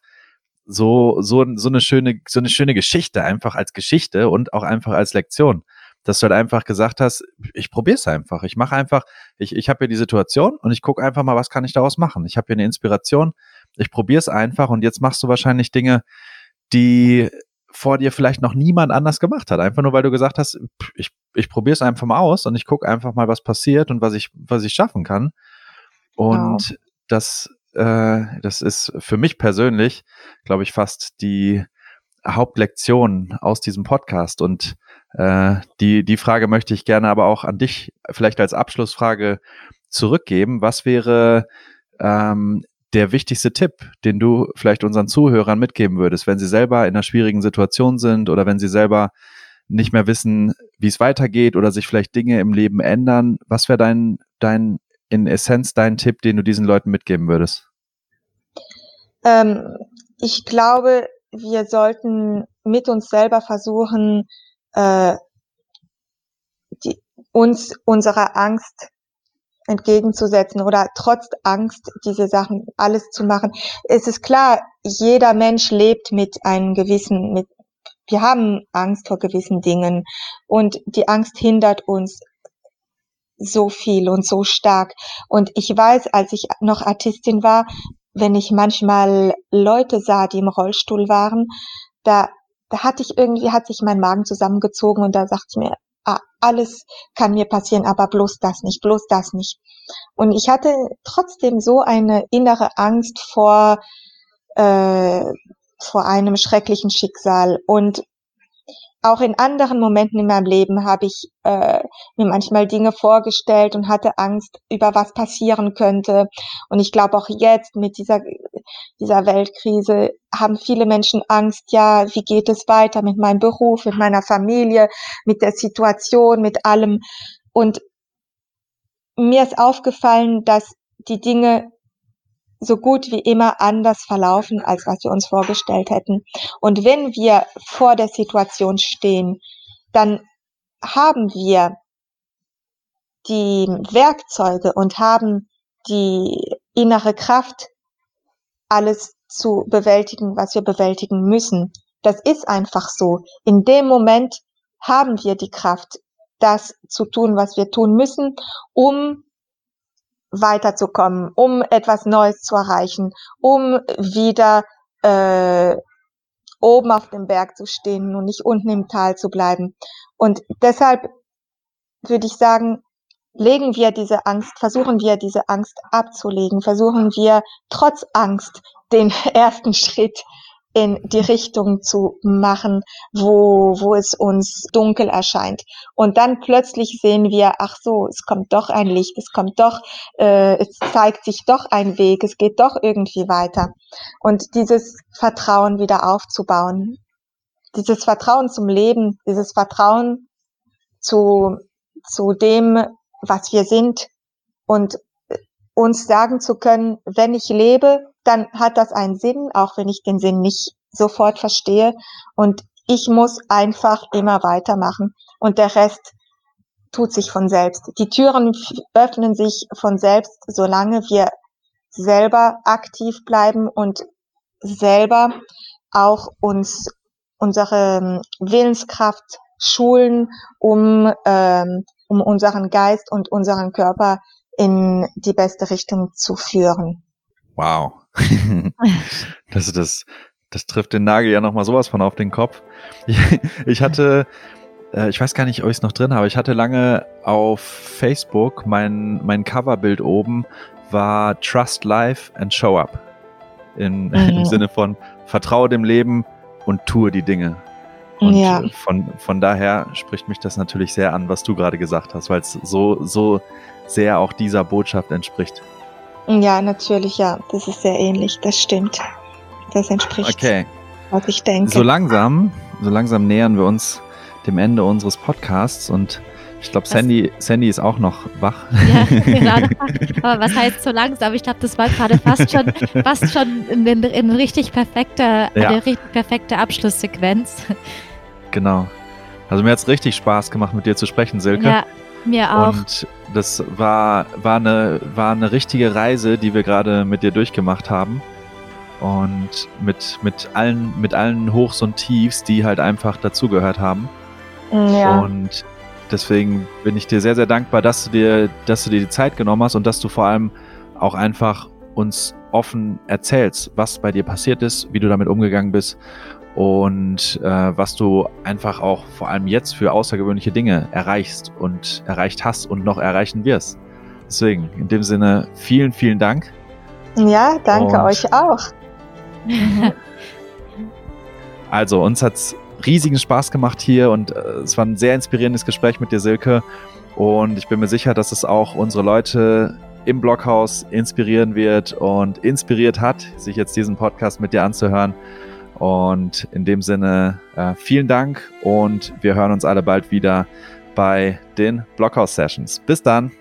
so, so, so eine schöne, so eine schöne Geschichte, einfach als Geschichte und auch einfach als Lektion. Dass du halt einfach gesagt hast, ich probiere es einfach. Ich mache einfach, ich, ich habe hier die Situation und ich gucke einfach mal, was kann ich daraus machen. Ich habe hier eine Inspiration, ich probiere es einfach und jetzt machst du wahrscheinlich Dinge, die vor dir vielleicht noch niemand anders gemacht hat. Einfach nur, weil du gesagt hast, ich, ich probiere es einfach mal aus und ich gucke einfach mal, was passiert und was ich, was ich schaffen kann. Und wow. das, äh, das ist für mich persönlich, glaube ich, fast die Hauptlektion aus diesem Podcast. Und äh, die, die Frage möchte ich gerne aber auch an dich vielleicht als Abschlussfrage zurückgeben. Was wäre ähm, der wichtigste Tipp, den du vielleicht unseren Zuhörern mitgeben würdest, wenn sie selber in einer schwierigen Situation sind oder wenn sie selber nicht mehr wissen, wie es weitergeht oder sich vielleicht Dinge im Leben ändern? Was wäre dein, dein, in Essenz dein Tipp, den du diesen Leuten mitgeben würdest? Ähm, ich glaube, wir sollten mit uns selber versuchen, äh, die, uns unserer Angst entgegenzusetzen oder trotz Angst diese Sachen alles zu machen. Es ist klar, jeder Mensch lebt mit einem gewissen, mit, wir haben Angst vor gewissen Dingen und die Angst hindert uns so viel und so stark. Und ich weiß, als ich noch Artistin war, wenn ich manchmal Leute sah, die im Rollstuhl waren, da, da hatte ich irgendwie, hat sich mein Magen zusammengezogen und da sagte ich mir, ah, alles kann mir passieren, aber bloß das nicht, bloß das nicht. Und ich hatte trotzdem so eine innere Angst vor, äh, vor einem schrecklichen Schicksal. Und auch in anderen Momenten in meinem Leben habe ich äh, mir manchmal Dinge vorgestellt und hatte Angst, über was passieren könnte. Und ich glaube auch jetzt mit dieser, dieser Weltkrise haben viele Menschen Angst, ja, wie geht es weiter mit meinem Beruf, mit meiner Familie, mit der Situation, mit allem. Und mir ist aufgefallen, dass die Dinge so gut wie immer anders verlaufen, als was wir uns vorgestellt hätten. Und wenn wir vor der Situation stehen, dann haben wir die Werkzeuge und haben die innere Kraft, alles zu bewältigen, was wir bewältigen müssen. Das ist einfach so. In dem Moment haben wir die Kraft, das zu tun, was wir tun müssen, um weiterzukommen, um etwas Neues zu erreichen, um wieder äh, oben auf dem Berg zu stehen und nicht unten im Tal zu bleiben. Und deshalb würde ich sagen, legen wir diese Angst, versuchen wir diese Angst abzulegen, versuchen wir trotz Angst den <laughs> ersten Schritt in die Richtung zu machen, wo, wo es uns dunkel erscheint. Und dann plötzlich sehen wir, ach so, es kommt doch ein Licht, es kommt doch, äh, es zeigt sich doch ein Weg, es geht doch irgendwie weiter. Und dieses Vertrauen wieder aufzubauen, dieses Vertrauen zum Leben, dieses Vertrauen zu, zu dem, was wir sind und uns sagen zu können, wenn ich lebe, dann hat das einen Sinn, auch wenn ich den Sinn nicht sofort verstehe. Und ich muss einfach immer weitermachen. Und der Rest tut sich von selbst. Die Türen öffnen sich von selbst, solange wir selber aktiv bleiben und selber auch uns unsere ähm, Willenskraft schulen, um, ähm, um unseren Geist und unseren Körper in die beste Richtung zu führen. Wow. <laughs> das, das, das trifft den Nagel ja nochmal sowas von auf den Kopf. <laughs> Ich, hatte, äh, ich weiß gar nicht, ob ich es noch drin habe, ich hatte lange auf Facebook mein, mein Coverbild oben war Trust Life and Show Up. In, mhm. <laughs> Im Sinne von Vertraue dem Leben und tue die Dinge. Und ja. von, von daher spricht mich das natürlich sehr an, was du gerade gesagt hast, weil es so, so sehr auch dieser Botschaft entspricht. Ja, natürlich, ja. Das ist sehr ähnlich, das stimmt. Das entspricht, okay. was ich denke. So langsam, so langsam nähern wir uns dem Ende unseres Podcasts und ich glaube, Sandy, Sandy ist auch noch wach. Ja, <laughs> <laughs> genau. Aber was heißt so langsam? Ich glaube, das war gerade fast schon, fast schon in, in, in richtig perfekter, ja. eine richtig perfekte Abschlusssequenz. Genau. Also mir hat es richtig Spaß gemacht, mit dir zu sprechen, Silke. Ja, mir auch. Und das war, war, eine, war eine richtige Reise, die wir gerade mit dir durchgemacht haben. Und mit, mit, allen, mit allen Hochs und Tiefs, die halt einfach dazugehört haben. Ja. Und deswegen bin ich dir sehr, sehr dankbar, dass du dir, dass du dir die Zeit genommen hast und dass du vor allem auch einfach uns offen erzählst, was bei dir passiert ist, wie du damit umgegangen bist und äh, was du einfach auch vor allem jetzt für außergewöhnliche Dinge erreichst und erreicht hast und noch erreichen wirst. Deswegen, in dem Sinne, vielen, vielen Dank. Ja, danke und euch auch. <laughs> also, uns hat es riesigen Spaß gemacht hier und äh, es war ein sehr inspirierendes Gespräch mit dir, Silke. Und ich bin mir sicher, dass es auch unsere Leute im Bloghaus inspirieren wird und inspiriert hat, sich jetzt diesen Podcast mit dir anzuhören. Und in dem Sinne, äh, vielen Dank und wir hören uns alle bald wieder bei den Blockhouse Sessions. Bis dann.